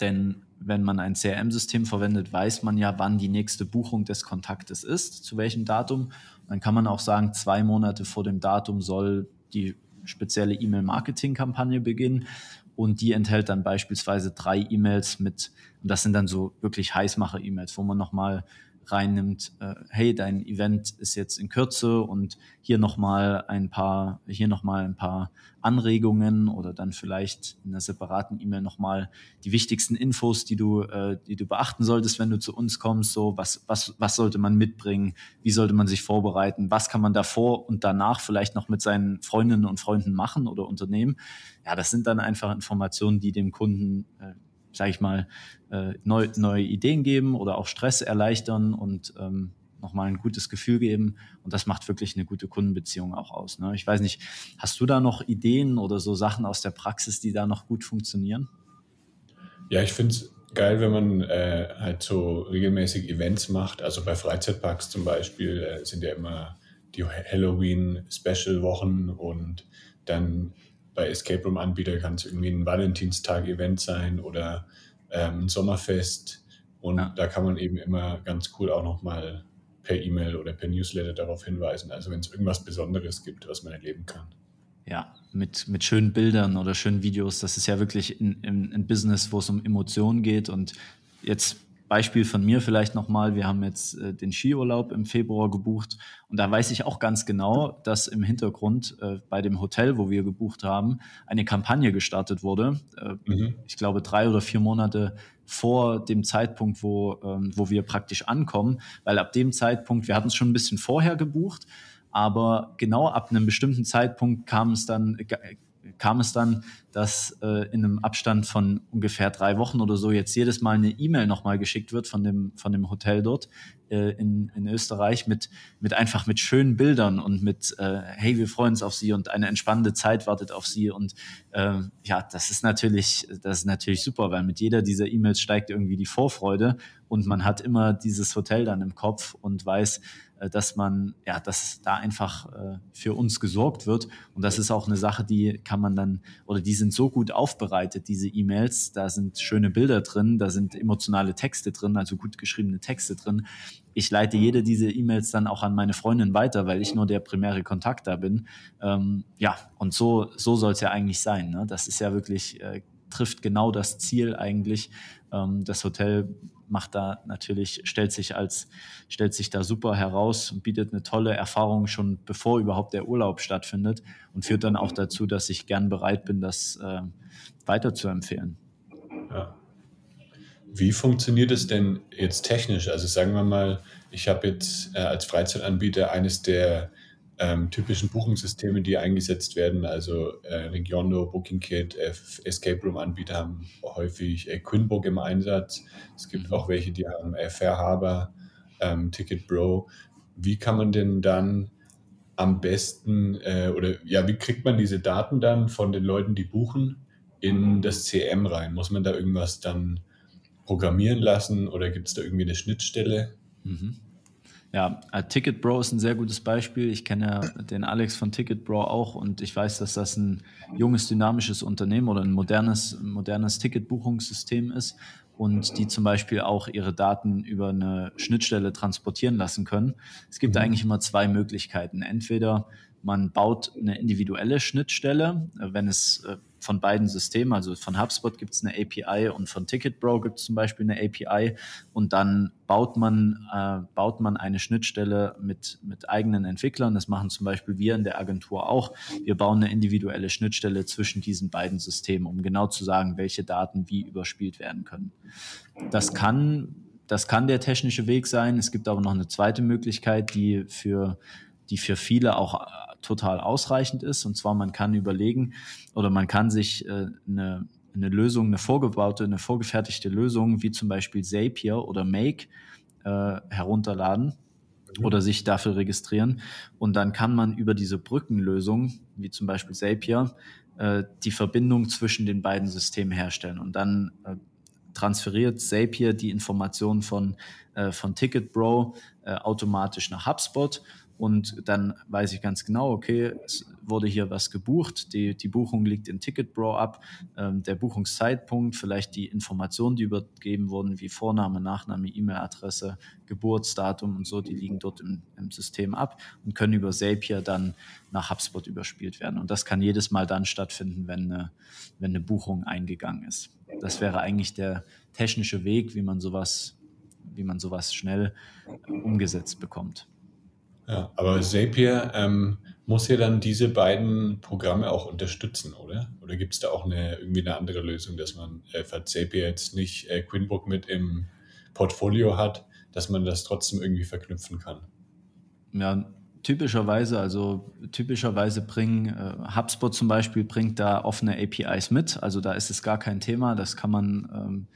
Denn wenn man ein CRM-System verwendet, weiß man ja, wann die nächste Buchung des Kontaktes ist, zu welchem Datum. dann kann man auch sagen, zwei Monate vor dem Datum soll die spezielle E-Mail-Marketing-Kampagne beginnen. Und die enthält dann beispielsweise drei E-Mails mit, und das sind dann so wirklich Heißmacher-E-Mails, wo man nochmal reinnimmt, äh, hey, dein Event ist jetzt in Kürze und hier nochmal ein paar, hier nochmal ein paar Anregungen oder dann vielleicht in einer separaten E-Mail nochmal die wichtigsten Infos, die du, äh, die du beachten solltest, wenn du zu uns kommst. So, was, was, was sollte man mitbringen? Wie sollte man sich vorbereiten? Was kann man davor und danach vielleicht noch mit seinen Freundinnen und Freunden machen oder unternehmen? Ja, das sind dann einfach Informationen, die dem Kunden äh, sage ich mal, äh, neu, neue Ideen geben oder auch Stress erleichtern und ähm, nochmal ein gutes Gefühl geben. Und das macht wirklich eine gute Kundenbeziehung auch aus. Ne? Ich weiß nicht, hast du da noch Ideen oder so Sachen aus der Praxis, die da noch gut funktionieren? Ja, ich finde es geil, wenn man äh, halt so regelmäßig Events macht. Also bei Freizeitparks zum Beispiel äh, sind ja immer die Halloween-Special-Wochen und dann bei Escape Room-Anbieter kann es irgendwie ein Valentinstag-Event sein oder ähm, ein Sommerfest. Und ja. da kann man eben immer ganz cool auch nochmal per E-Mail oder per Newsletter darauf hinweisen. Also wenn es irgendwas Besonderes gibt, was man erleben kann. Ja, mit, mit schönen Bildern oder schönen Videos. Das ist ja wirklich ein, ein Business, wo es um Emotionen geht. Und jetzt Beispiel von mir vielleicht nochmal, wir haben jetzt äh, den Skiurlaub im Februar gebucht und da weiß ich auch ganz genau, dass im Hintergrund äh, bei dem Hotel, wo wir gebucht haben, eine Kampagne gestartet wurde. Äh, mhm. Ich glaube drei oder vier Monate vor dem Zeitpunkt, wo, ähm, wo wir praktisch ankommen, weil ab dem Zeitpunkt, wir hatten es schon ein bisschen vorher gebucht, aber genau ab einem bestimmten Zeitpunkt kam es dann, kam es dann, dass äh, in einem Abstand von ungefähr drei Wochen oder so jetzt jedes Mal eine E-Mail nochmal geschickt wird von dem, von dem Hotel dort äh, in, in Österreich mit, mit einfach mit schönen Bildern und mit, äh, hey, wir freuen uns auf Sie und eine entspannende Zeit wartet auf Sie. Und äh, ja, das ist natürlich, das ist natürlich super, weil mit jeder dieser E-Mails steigt irgendwie die Vorfreude und man hat immer dieses Hotel dann im Kopf und weiß, dass man, ja, dass da einfach äh, für uns gesorgt wird. Und das ist auch eine Sache, die kann man dann, oder die sind so gut aufbereitet, diese E-Mails. Da sind schöne Bilder drin, da sind emotionale Texte drin, also gut geschriebene Texte drin. Ich leite jede dieser E-Mails dann auch an meine Freundin weiter, weil ich nur der primäre Kontakt da bin. Ähm, ja, und so, so soll es ja eigentlich sein. Ne? Das ist ja wirklich, äh, trifft genau das Ziel eigentlich. Ähm, das Hotel macht da natürlich, stellt sich als, stellt sich da super heraus und bietet eine tolle Erfahrung schon bevor überhaupt der Urlaub stattfindet und führt dann auch dazu, dass ich gern bereit bin, das äh, weiter. Ja. Wie funktioniert es denn jetzt technisch? Also sagen wir mal, ich habe jetzt äh, als Freizeitanbieter eines der ähm, typischen Buchungssysteme, die eingesetzt werden. Also äh, Regiondo, BookingKit, äh, Escape Room Anbieter haben häufig äh, Quinbook im Einsatz. Es gibt mhm. auch welche, die haben äh, Fairhaber, ähm, Ticketbro. Wie kann man denn dann am besten äh, oder ja, wie kriegt man diese Daten dann von den Leuten, die buchen, in das CM rein? Muss man da irgendwas dann programmieren lassen oder gibt es da irgendwie eine Schnittstelle? Mhm. Ja, äh, Ticketbro ist ein sehr gutes Beispiel. Ich kenne den Alex von Ticketbro auch und ich weiß, dass das ein junges, dynamisches Unternehmen oder ein modernes, modernes Ticketbuchungssystem ist und die zum Beispiel auch ihre Daten über eine Schnittstelle transportieren lassen können. Es gibt mhm. eigentlich immer zwei Möglichkeiten. Entweder man baut eine individuelle Schnittstelle, wenn es äh, von beiden Systemen, also von HubSpot gibt es eine API und von Ticketbro gibt es zum Beispiel eine API und dann baut man, äh, baut man eine Schnittstelle mit, mit eigenen Entwicklern. Das machen zum Beispiel wir in der Agentur auch. Wir bauen eine individuelle Schnittstelle zwischen diesen beiden Systemen, um genau zu sagen, welche Daten wie überspielt werden können. Das kann, das kann der technische Weg sein. Es gibt aber noch eine zweite Möglichkeit, die für die für viele auch total ausreichend ist. Und zwar, man kann überlegen oder man kann sich äh, eine, eine Lösung, eine vorgebaute, eine vorgefertigte Lösung, wie zum Beispiel Zapier oder Make, äh, herunterladen mhm. oder sich dafür registrieren. Und dann kann man über diese Brückenlösung, wie zum Beispiel Zapier, äh, die Verbindung zwischen den beiden Systemen herstellen. Und dann äh, transferiert Zapier die Informationen von, äh, von Ticketbro äh, automatisch nach HubSpot und dann weiß ich ganz genau, okay, es wurde hier was gebucht, die, die Buchung liegt in Ticketbro ab, ähm, der Buchungszeitpunkt, vielleicht die Informationen, die übergeben wurden, wie Vorname, Nachname, E-Mail-Adresse, Geburtsdatum und so, die liegen dort im, im System ab und können über Zapier dann nach HubSpot überspielt werden. Und das kann jedes Mal dann stattfinden, wenn eine, wenn eine Buchung eingegangen ist. Das wäre eigentlich der technische Weg, wie man sowas, wie man sowas schnell umgesetzt bekommt. Ja, aber Zapier ähm, muss ja dann diese beiden Programme auch unterstützen, oder? Oder gibt es da auch eine, irgendwie eine andere Lösung, dass man, äh, falls Zapier jetzt nicht äh, Quinbook mit im Portfolio hat, dass man das trotzdem irgendwie verknüpfen kann? Ja, typischerweise, also typischerweise bringen äh, HubSpot zum Beispiel bringt da offene APIs mit. Also da ist es gar kein Thema. Das kann man, ähm,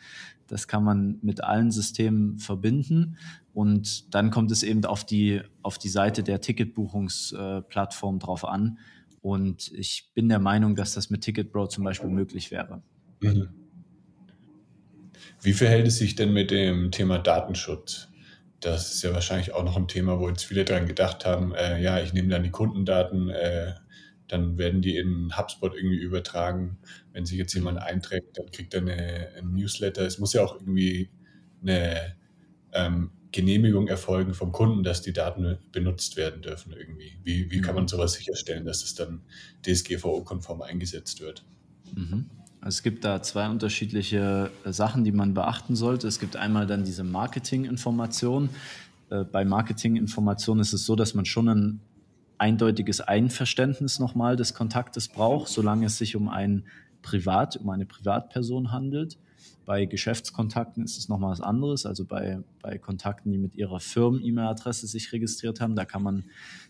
das kann man mit allen Systemen verbinden. Und dann kommt es eben auf die, auf die Seite der Ticketbuchungsplattform drauf an. Und ich bin der Meinung, dass das mit Ticketbro zum Beispiel möglich wäre. Mhm. Wie verhält es sich denn mit dem Thema Datenschutz? Das ist ja wahrscheinlich auch noch ein Thema, wo jetzt viele daran gedacht haben, äh, ja, ich nehme dann die Kundendaten, äh, dann werden die in HubSpot irgendwie übertragen. Wenn sich jetzt jemand einträgt, dann kriegt er eine, ein Newsletter. Es muss ja auch irgendwie eine ähm, Genehmigung erfolgen vom Kunden, dass die Daten benutzt werden dürfen irgendwie. Wie, wie kann man mhm. sowas sicherstellen, dass es dann DSGVO-konform eingesetzt wird? Mhm. Also es gibt da zwei unterschiedliche äh, Sachen, die man beachten sollte. Es gibt einmal dann diese Marketinginformation. Äh, bei Marketinginformation ist es so, dass man schon ein eindeutiges Einverständnis nochmal des Kontaktes braucht, solange es sich um ein Privat, um eine Privatperson handelt. Bei Geschäftskontakten ist es nochmal was anderes. Also bei, bei Kontakten, die mit ihrer Firmen-E-Mail-Adresse sich registriert haben, da kann man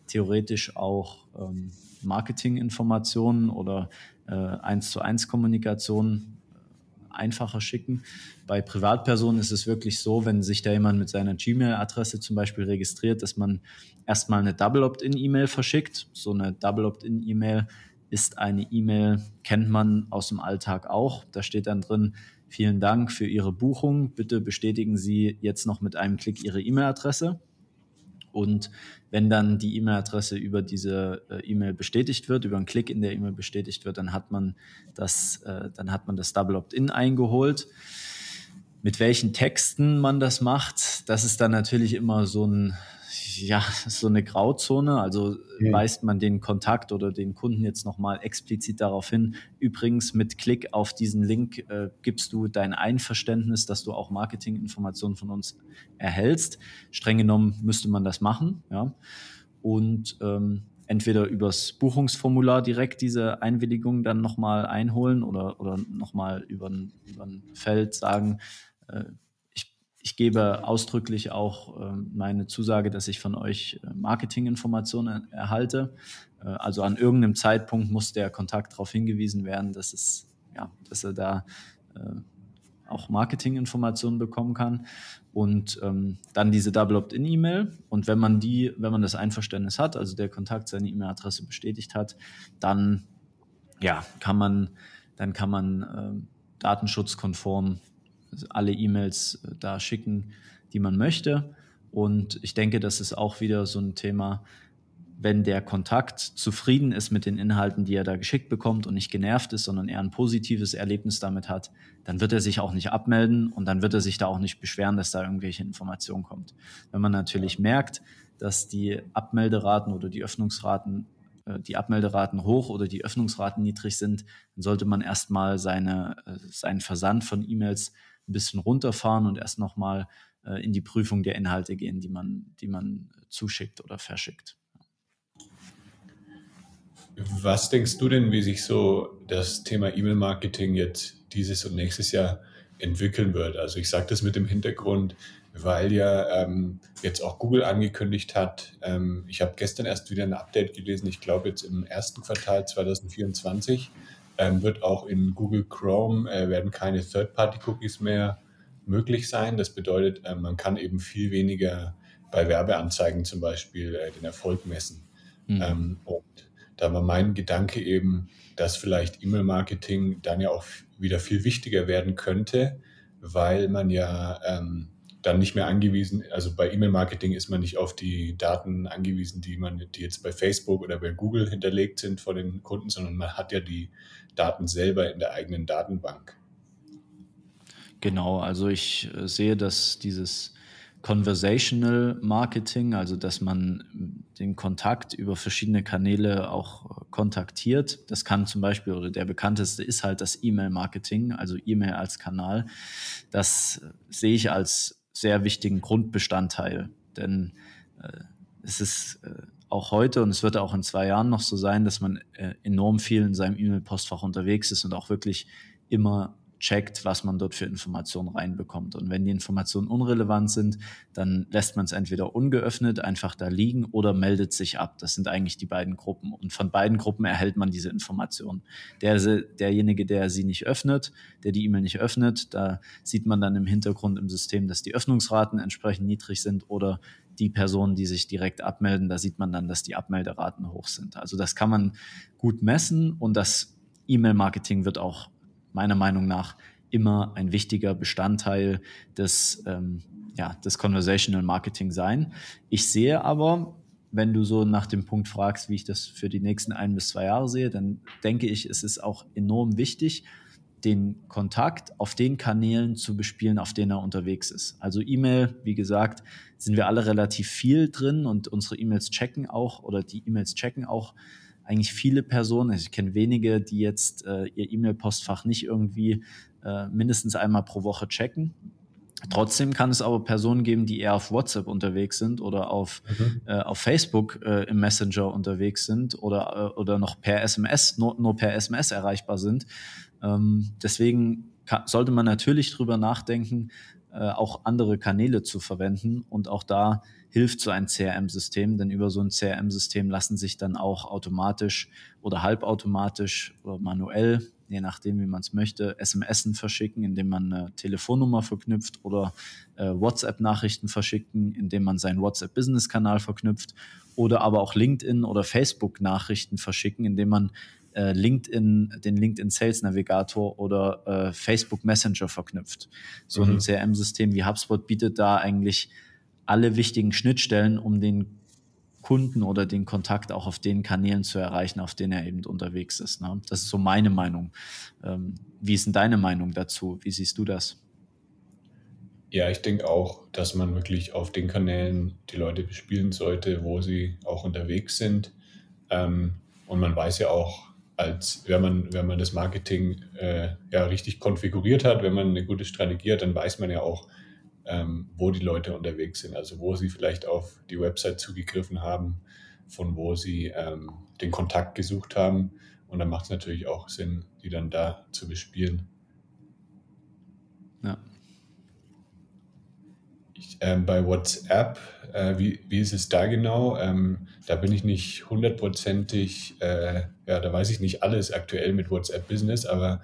theoretisch auch ähm, Marketinginformationen oder äh, 1 zu 1 Kommunikation äh, einfacher schicken. Bei Privatpersonen ist es wirklich so, wenn sich da jemand mit seiner Gmail-Adresse zum Beispiel registriert, dass man erstmal eine Double Opt-in-E-Mail verschickt. So eine Double Opt-in-E-Mail ist eine E-Mail, kennt man aus dem Alltag auch. Da steht dann drin, Vielen Dank für Ihre Buchung. Bitte bestätigen Sie jetzt noch mit einem Klick Ihre E-Mail-Adresse. Und wenn dann die E-Mail-Adresse über diese äh, E-Mail bestätigt wird, über einen Klick in der E-Mail bestätigt wird, dann hat man das, äh, dann hat man das Double Opt-in eingeholt. Mit welchen Texten man das macht, das ist dann natürlich immer so ein, ja, so eine Grauzone. Also mhm. weist man den Kontakt oder den Kunden jetzt nochmal explizit darauf hin. Übrigens, mit Klick auf diesen Link äh, gibst du dein Einverständnis, dass du auch Marketinginformationen von uns erhältst. Streng genommen müsste man das machen, ja. Und ähm, entweder übers Buchungsformular direkt diese Einwilligung dann nochmal einholen oder, oder nochmal über, ein Feld sagen, äh, ich gebe ausdrücklich auch äh, meine Zusage, dass ich von euch äh, Marketinginformationen erhalte. Äh, also an irgendeinem Zeitpunkt muss der Kontakt darauf hingewiesen werden, dass, es, ja, dass er da äh, auch Marketinginformationen bekommen kann. Und ähm, dann diese Double Opt-in-E-Mail. Und wenn man die, wenn man das Einverständnis hat, also der Kontakt seine E-Mail-Adresse bestätigt hat, dann ja, kann man, dann kann man äh, datenschutzkonform alle E-Mails äh, da schicken, die man möchte. Und ich denke, das ist auch wieder so ein Thema, wenn der Kontakt zufrieden ist mit den Inhalten, die er da geschickt bekommt und nicht genervt ist, sondern eher ein positives Erlebnis damit hat, dann wird er sich auch nicht abmelden und dann wird er sich da auch nicht beschweren, dass da irgendwelche Informationen kommt. Wenn man natürlich merkt, dass die Abmelderaten oder die Öffnungsraten, äh, die Abmelderaten hoch oder die Öffnungsraten niedrig sind, dann sollte man erstmal seine, äh, seinen Versand von E-Mails ein bisschen runterfahren und erst nochmal äh, in die Prüfung der Inhalte gehen, die man, die man zuschickt oder verschickt. Was denkst du denn, wie sich so das Thema E-Mail-Marketing jetzt dieses und nächstes Jahr entwickeln wird? Also ich sage das mit dem Hintergrund, weil ja ähm, jetzt auch Google angekündigt hat, ähm, ich habe gestern erst wieder ein Update gelesen, ich glaube jetzt im ersten Quartal 2024 ähm, wird auch in Google Chrome äh, werden keine Third-Party-Cookies mehr möglich sein. Das bedeutet, äh, man kann eben viel weniger bei Werbeanzeigen zum Beispiel äh, den Erfolg messen. Mhm. Ähm, und da war mein Gedanke eben, dass vielleicht E-Mail-Marketing dann ja auch wieder viel wichtiger werden könnte, weil man ja ähm, dann nicht mehr angewiesen, also bei E-Mail-Marketing ist man nicht auf die Daten angewiesen, die man, die jetzt bei Facebook oder bei Google hinterlegt sind von den Kunden, sondern man hat ja die Daten selber in der eigenen Datenbank. Genau, also ich äh, sehe, dass dieses Conversational Marketing, also dass man den Kontakt über verschiedene Kanäle auch kontaktiert. Das kann zum Beispiel, oder der bekannteste ist halt das E-Mail-Marketing, also E-Mail als Kanal. Das sehe ich als sehr wichtigen Grundbestandteil, denn äh, es ist äh, auch heute und es wird auch in zwei Jahren noch so sein, dass man äh, enorm viel in seinem E-Mail-Postfach unterwegs ist und auch wirklich immer checkt, was man dort für Informationen reinbekommt. Und wenn die Informationen unrelevant sind, dann lässt man es entweder ungeöffnet einfach da liegen oder meldet sich ab. Das sind eigentlich die beiden Gruppen. Und von beiden Gruppen erhält man diese Informationen. Der, derjenige, der sie nicht öffnet, der die E-Mail nicht öffnet, da sieht man dann im Hintergrund im System, dass die Öffnungsraten entsprechend niedrig sind oder die Personen, die sich direkt abmelden, da sieht man dann, dass die Abmelderaten hoch sind. Also das kann man gut messen und das E-Mail-Marketing wird auch meiner Meinung nach immer ein wichtiger Bestandteil des, ähm, ja, des Conversational Marketing sein. Ich sehe aber, wenn du so nach dem Punkt fragst, wie ich das für die nächsten ein bis zwei Jahre sehe, dann denke ich, es ist auch enorm wichtig, den Kontakt auf den Kanälen zu bespielen, auf denen er unterwegs ist. Also E-Mail, wie gesagt, sind wir alle relativ viel drin und unsere E-Mails checken auch oder die E-Mails checken auch eigentlich viele Personen, also ich kenne wenige, die jetzt äh, ihr E-Mail-Postfach nicht irgendwie äh, mindestens einmal pro Woche checken. Trotzdem kann es aber Personen geben, die eher auf WhatsApp unterwegs sind oder auf, mhm. äh, auf Facebook äh, im Messenger unterwegs sind oder, äh, oder noch per SMS, nur, nur per SMS erreichbar sind. Ähm, deswegen kann, sollte man natürlich drüber nachdenken, äh, auch andere Kanäle zu verwenden und auch da hilft so ein CRM-System, denn über so ein CRM-System lassen sich dann auch automatisch oder halbautomatisch oder manuell, je nachdem, wie man es möchte, SMS verschicken, indem man eine Telefonnummer verknüpft oder äh, WhatsApp-Nachrichten verschicken, indem man seinen WhatsApp-Business-Kanal verknüpft oder aber auch LinkedIn oder Facebook-Nachrichten verschicken, indem man äh, LinkedIn, den LinkedIn Sales Navigator oder äh, Facebook Messenger verknüpft. So mhm. ein CRM-System wie HubSpot bietet da eigentlich alle wichtigen Schnittstellen, um den Kunden oder den Kontakt auch auf den Kanälen zu erreichen, auf denen er eben unterwegs ist. Ne? Das ist so meine Meinung. Ähm, wie ist denn deine Meinung dazu? Wie siehst du das? Ja, ich denke auch, dass man wirklich auf den Kanälen die Leute bespielen sollte, wo sie auch unterwegs sind. Ähm, und man weiß ja auch, als wenn man, wenn man das Marketing äh, ja richtig konfiguriert hat, wenn man eine gute Strategie hat, dann weiß man ja auch, ähm, wo die Leute unterwegs sind, also wo sie vielleicht auf die Website zugegriffen haben, von wo sie ähm, den Kontakt gesucht haben. Und dann macht es natürlich auch Sinn, die dann da zu bespielen. Ja. ähm, bei WhatsApp, äh, wie, wie ist es da genau? Ähm, da bin ich nicht hundertprozentig, äh, ja, da weiß ich nicht alles aktuell mit WhatsApp Business, aber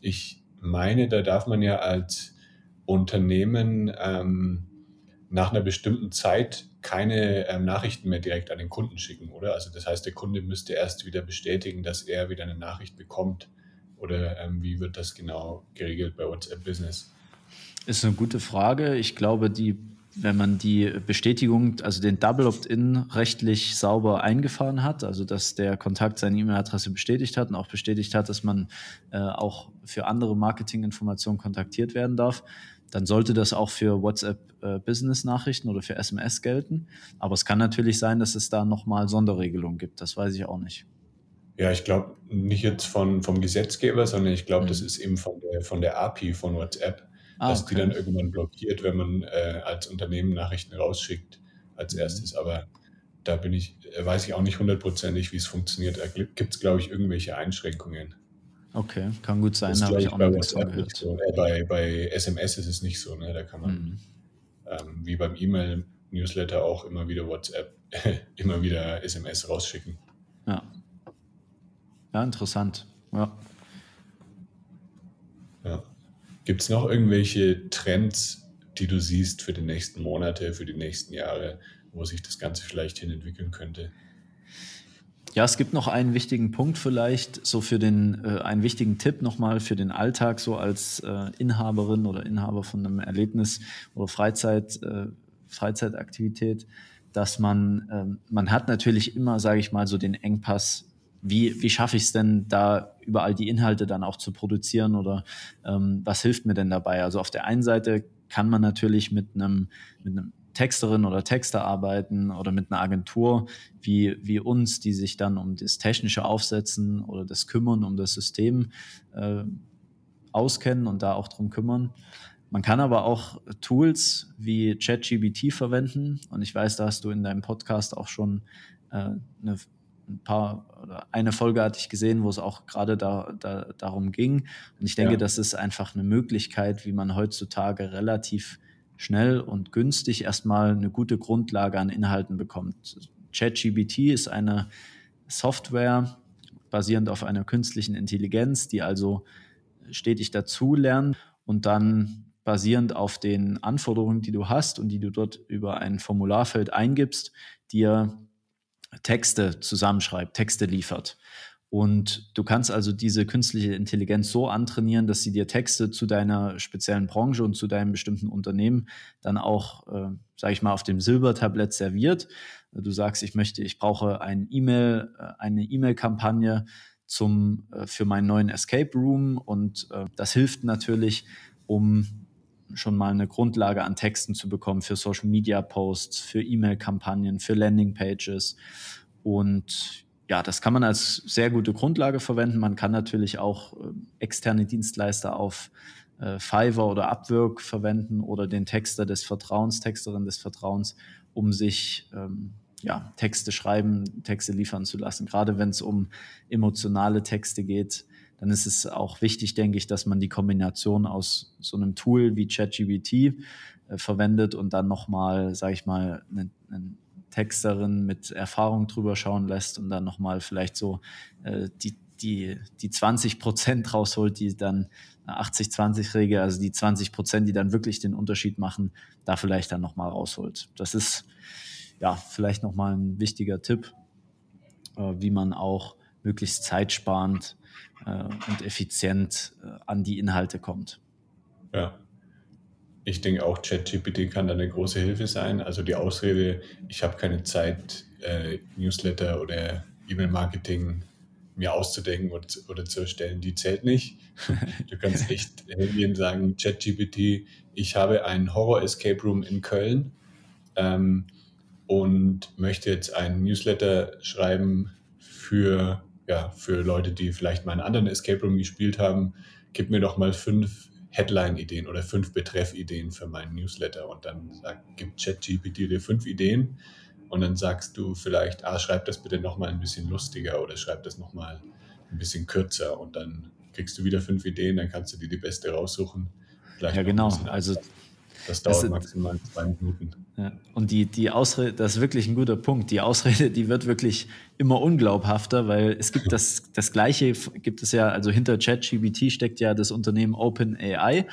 ich meine, da darf man ja als Unternehmen ähm, nach einer bestimmten Zeit keine ähm, Nachrichten mehr direkt an den Kunden schicken, oder? Also das heißt, der Kunde müsste erst wieder bestätigen, dass er wieder eine Nachricht bekommt. Oder ähm, wie wird das genau geregelt bei WhatsApp Business? Ist eine gute Frage. Ich glaube, die, wenn man die Bestätigung, also den Double Opt-in rechtlich sauber eingefahren hat, also dass der Kontakt seine E-Mail-Adresse bestätigt hat und auch bestätigt hat, dass man äh, auch für andere Marketinginformationen kontaktiert werden darf, dann sollte das auch für WhatsApp äh, oder für SMS gelten. Aber es kann natürlich sein, dass es da nochmal Sonderregelungen gibt. Das weiß ich auch nicht. Ja, ich glaube nicht jetzt von, vom Gesetzgeber, sondern ich glaube, mhm. das ist eben von der, von der API von WhatsApp, ah, dass okay. die dann irgendwann blockiert, wenn man äh, als Unternehmen Nachrichten rausschickt als mhm. erstes. Aber da bin ich, weiß ich auch nicht hundertprozentig, wie es funktioniert. Da gibt es, glaube ich, irgendwelche Einschränkungen. Okay, kann gut sein, habe ich auch nichts gehört. So. Äh, bei, bei SMS ist es nicht so, ne? da kann man mhm. ähm, wie beim E-Mail-Newsletter auch immer wieder WhatsApp, immer wieder SMS rausschicken. Ja. Ja, interessant. Ja. ja. Gibt es noch irgendwelche Trends, die du siehst für die nächsten Monate, für die nächsten Jahre, wo sich das Ganze vielleicht hin entwickeln könnte? Ja, es gibt noch einen wichtigen Punkt vielleicht, so für den, äh, einen wichtigen Tipp nochmal für den Alltag, so als äh, Inhaberin oder Inhaber von einem Erlebnis oder Freizeit, äh, Freizeitaktivität, dass man, äh, man hat natürlich immer, sage ich mal, so den Engpass, wie, wie schaffe ich es denn, da überall die Inhalte dann auch zu produzieren oder ähm, was hilft mir denn dabei? Also auf der einen Seite kann man natürlich mit einem, mit einem Texterin oder Texter arbeiten oder mit einer Agentur wie, wie uns, die sich dann um das technische Aufsetzen oder das Kümmern um das System äh, auskennen und da auch drum kümmern. Man kann aber auch Tools wie ChatGBT verwenden und ich weiß, da hast du in deinem Podcast auch schon äh, eine, ein paar oder eine Folge hatte ich gesehen, wo es auch gerade da, da, darum ging. Und ich denke, ja. das ist einfach eine Möglichkeit, wie man heutzutage relativ schnell und günstig erstmal eine gute Grundlage an Inhalten bekommt. ChatGBT ist eine Software basierend auf einer künstlichen Intelligenz, die also stetig dazu lernt und dann basierend auf den Anforderungen, die du hast und die du dort über ein Formularfeld eingibst, dir Texte zusammenschreibt, Texte liefert. Und du kannst also diese künstliche Intelligenz so antrainieren, dass sie dir Texte zu deiner speziellen Branche und zu deinem bestimmten Unternehmen dann auch, äh, sage ich mal, auf dem Silbertablett serviert. Du sagst, ich möchte, ich brauche ein E-Mail, äh, eine E-Mail-Kampagne zum äh, für meinen neuen Escape Room und äh, das hilft natürlich, um schon mal eine Grundlage an Texten zu bekommen für Social Media Posts, für E-Mail-Kampagnen, für Landing Pages und ja, das kann man als sehr gute Grundlage verwenden. Man kann natürlich auch äh, externe Dienstleister auf äh, Fiverr oder Upwork verwenden oder den Texter des Vertrauens, Texterin des Vertrauens, um sich ähm, ja, Texte schreiben, Texte liefern zu lassen. Gerade wenn es um emotionale Texte geht, dann ist es auch wichtig, denke ich, dass man die Kombination aus so einem Tool wie ChatGPT äh, verwendet und dann nochmal, sage ich mal, einen, einen Texterin mit Erfahrung drüber schauen lässt und dann nochmal vielleicht so äh, die, die, die 20 Prozent rausholt, die dann 80-20-Regel, also die 20 Prozent, die dann wirklich den Unterschied machen, da vielleicht dann nochmal rausholt. Das ist ja vielleicht nochmal ein wichtiger Tipp, äh, wie man auch möglichst zeitsparend äh, und effizient äh, an die Inhalte kommt. Ja, ich denke auch, ChatGPT kann da eine große Hilfe sein. Also die Ausrede, ich habe keine Zeit, äh, Newsletter oder E-Mail-Marketing mir auszudenken oder, oder, zu erstellen, die zählt nicht. Du kannst echt hingehen und sagen, ChatGPT, ich habe einen Horror-Escape Room in Köln ähm, und möchte jetzt einen Newsletter schreiben für, ja, für Leute, die vielleicht mal einen anderen Escape Room gespielt haben. Gib mir doch mal fünf Headline-Ideen oder fünf Betreff-Ideen für meinen Newsletter und dann sagt, gibt ChatGPT dir fünf Ideen und dann sagst du vielleicht, ah, schreib das bitte nochmal ein bisschen lustiger oder schreib das nochmal ein bisschen kürzer und dann kriegst du wieder fünf Ideen, dann kannst du dir die beste raussuchen. Vielleicht ja, genau. Also Das dauert das maximal zwei Minuten. Ja. Und die, die Ausrede, das ist wirklich ein guter Punkt. Die Ausrede, die wird wirklich immer unglaubhafter, weil es gibt das, das Gleiche, gibt es ja, also hinter ChatGBT steckt ja das Unternehmen OpenAI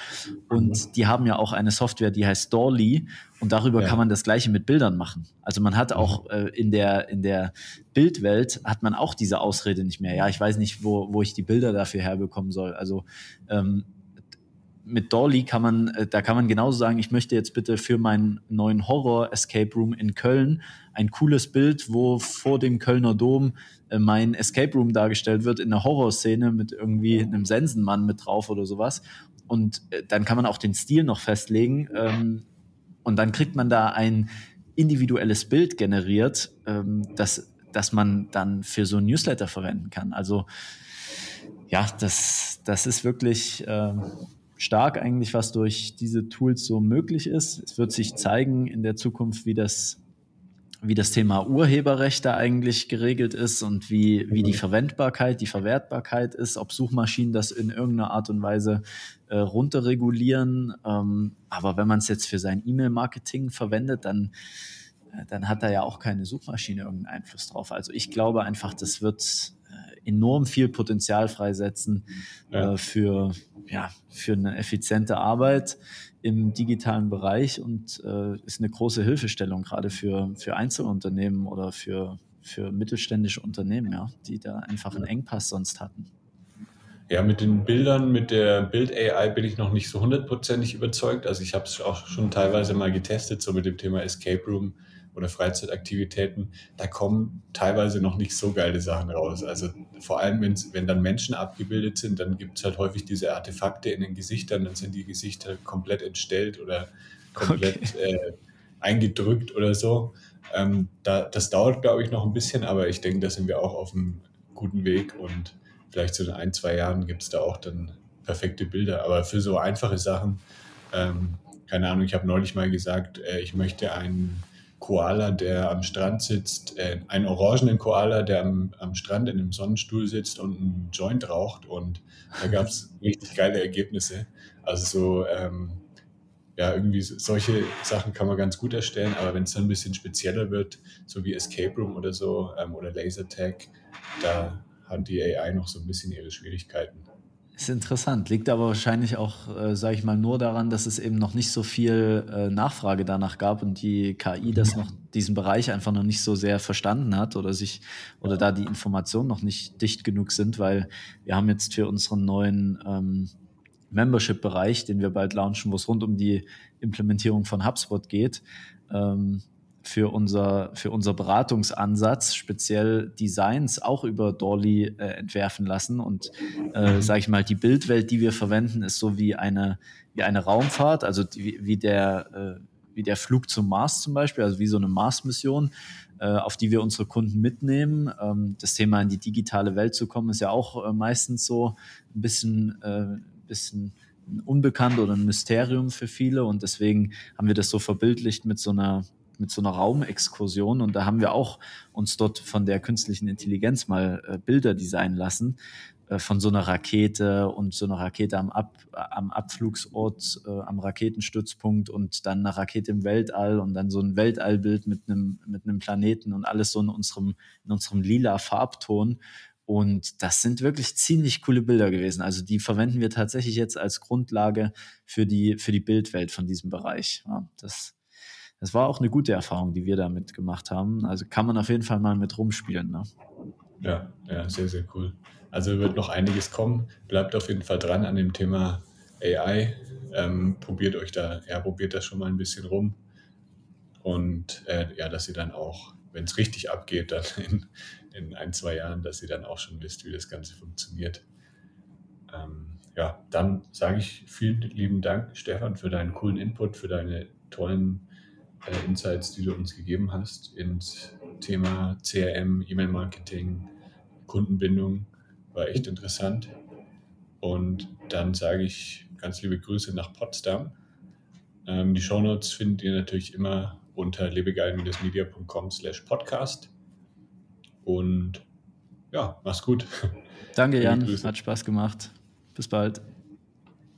und mhm. die haben ja auch eine Software, die heißt Dolly und darüber ja. kann man das Gleiche mit Bildern machen. Also man hat auch mhm. äh, in der, in der Bildwelt hat man auch diese Ausrede nicht mehr. Ja, ich weiß nicht, wo, wo ich die Bilder dafür herbekommen soll. Also ähm, mit Dolly kann man, äh, da kann man genauso sagen, ich möchte jetzt bitte für meinen neuen Horror Escape Room in Köln ein cooles Bild, wo vor dem Kölner Dom äh, mein Escape Room dargestellt wird in einer Horrorszene mit irgendwie einem Sensenmann mit drauf oder sowas. Und äh, dann kann man auch den Stil noch festlegen. Ähm, und dann kriegt man da ein individuelles Bild generiert, ähm, das, das man dann für so ein Newsletter verwenden kann. Also ja, das, das ist wirklich ähm, stark eigentlich, was durch diese Tools so möglich ist. Es wird sich zeigen in der Zukunft, wie das, wie das Thema Urheberrecht da eigentlich geregelt ist und wie, wie die mhm. Verwendbarkeit, die Verwertbarkeit ist, ob Suchmaschinen das in irgendeiner Art und Weise äh, runterregulieren. Ähm, aber wenn man es jetzt für sein E-Mail-Marketing verwendet, dann äh, dann hat da ja auch keine Suchmaschine irgendeinen Einfluss drauf. Also ich glaube einfach, das wird enorm viel Potenzial freisetzen ja. äh, für, ja, für eine effiziente Arbeit im digitalen Bereich und äh, ist eine große Hilfestellung gerade für, für Einzelunternehmen oder für, für mittelständische Unternehmen, ja, die da einfach einen Engpass sonst hatten. Ja, mit den Bildern, mit der Bild-AI bin ich noch nicht so hundertprozentig überzeugt. Also ich habe es auch schon teilweise mal getestet, so mit dem Thema Escape Room oder Freizeitaktivitäten, da kommen teilweise noch nicht so geile Sachen raus. Also vor allem, wenn dann Menschen abgebildet sind, dann gibt es halt häufig diese Artefakte in den Gesichtern, dann sind die Gesichter komplett entstellt oder komplett okay. äh, eingedrückt oder so. Ähm, da, das dauert, glaube ich, noch ein bisschen, aber ich denke, da sind wir auch auf einem guten Weg und vielleicht so in ein, zwei Jahren gibt es da auch dann perfekte Bilder. Aber für so einfache Sachen, ähm, keine Ahnung, ich habe neulich mal gesagt, äh, ich möchte einen Koala, der am Strand sitzt, äh, einen orangenen Koala, der am, am Strand in einem Sonnenstuhl sitzt und einen Joint raucht. Und da gab es richtig geile Ergebnisse. Also so, ähm, ja, irgendwie solche Sachen kann man ganz gut erstellen, aber wenn es dann ein bisschen spezieller wird, so wie Escape Room oder so ähm, oder Lasertag, da hat die AI noch so ein bisschen ihre Schwierigkeiten. Ist interessant, liegt aber wahrscheinlich auch, äh, sage ich mal, nur daran, dass es eben noch nicht so viel äh, Nachfrage danach gab und die KI das noch diesen Bereich einfach noch nicht so sehr verstanden hat oder sich oder da die Informationen noch nicht dicht genug sind, weil wir haben jetzt für unseren neuen ähm, Membership-Bereich, den wir bald launchen, wo es rund um die Implementierung von HubSpot geht, ähm, für unser, für unser Beratungsansatz speziell Designs auch über Dolly äh, entwerfen lassen. Und äh, mhm. sage ich mal, die Bildwelt, die wir verwenden, ist so wie eine, wie eine Raumfahrt, also die, wie, der, äh, wie der Flug zum Mars zum Beispiel, also wie so eine Mars-Mission, äh, auf die wir unsere Kunden mitnehmen. Ähm, das Thema in die digitale Welt zu kommen, ist ja auch äh, meistens so ein bisschen, äh, bisschen unbekannt oder ein Mysterium für viele und deswegen haben wir das so verbildlicht mit so einer mit so einer Raumexkursion und da haben wir auch uns dort von der künstlichen Intelligenz mal äh, Bilder designen lassen äh, von so einer Rakete und so einer Rakete am, Ab, am Abflugsort, äh, am Raketenstützpunkt und dann eine Rakete im Weltall und dann so ein Weltallbild mit einem, mit einem Planeten und alles so in unserem, in unserem lila Farbton. Und das sind wirklich ziemlich coole Bilder gewesen. Also die verwenden wir tatsächlich jetzt als Grundlage für die, für die Bildwelt von diesem Bereich. Ja, das das war auch eine gute Erfahrung, die wir damit gemacht haben. Also kann man auf jeden Fall mal mit rumspielen. Ne? Ja, ja, sehr, sehr cool. Also wird noch einiges kommen. Bleibt auf jeden Fall dran an dem Thema AI. Ähm, probiert euch da, ja, probiert das schon mal ein bisschen rum. Und äh, ja, dass ihr dann auch, wenn es richtig abgeht, dann in, in ein, zwei Jahren, dass ihr dann auch schon wisst, wie das Ganze funktioniert. Ähm, ja, dann sage ich vielen lieben Dank, Stefan, für deinen coolen Input, für deine tollen Insights, die du uns gegeben hast ins Thema CRM, E-Mail-Marketing, Kundenbindung. War echt interessant. Und dann sage ich ganz liebe Grüße nach Potsdam. Ähm, die Shownotes findet ihr natürlich immer unter lebegeil-media.com slash podcast. Und ja, mach's gut. Danke, Jan. Hat Spaß gemacht. Bis bald.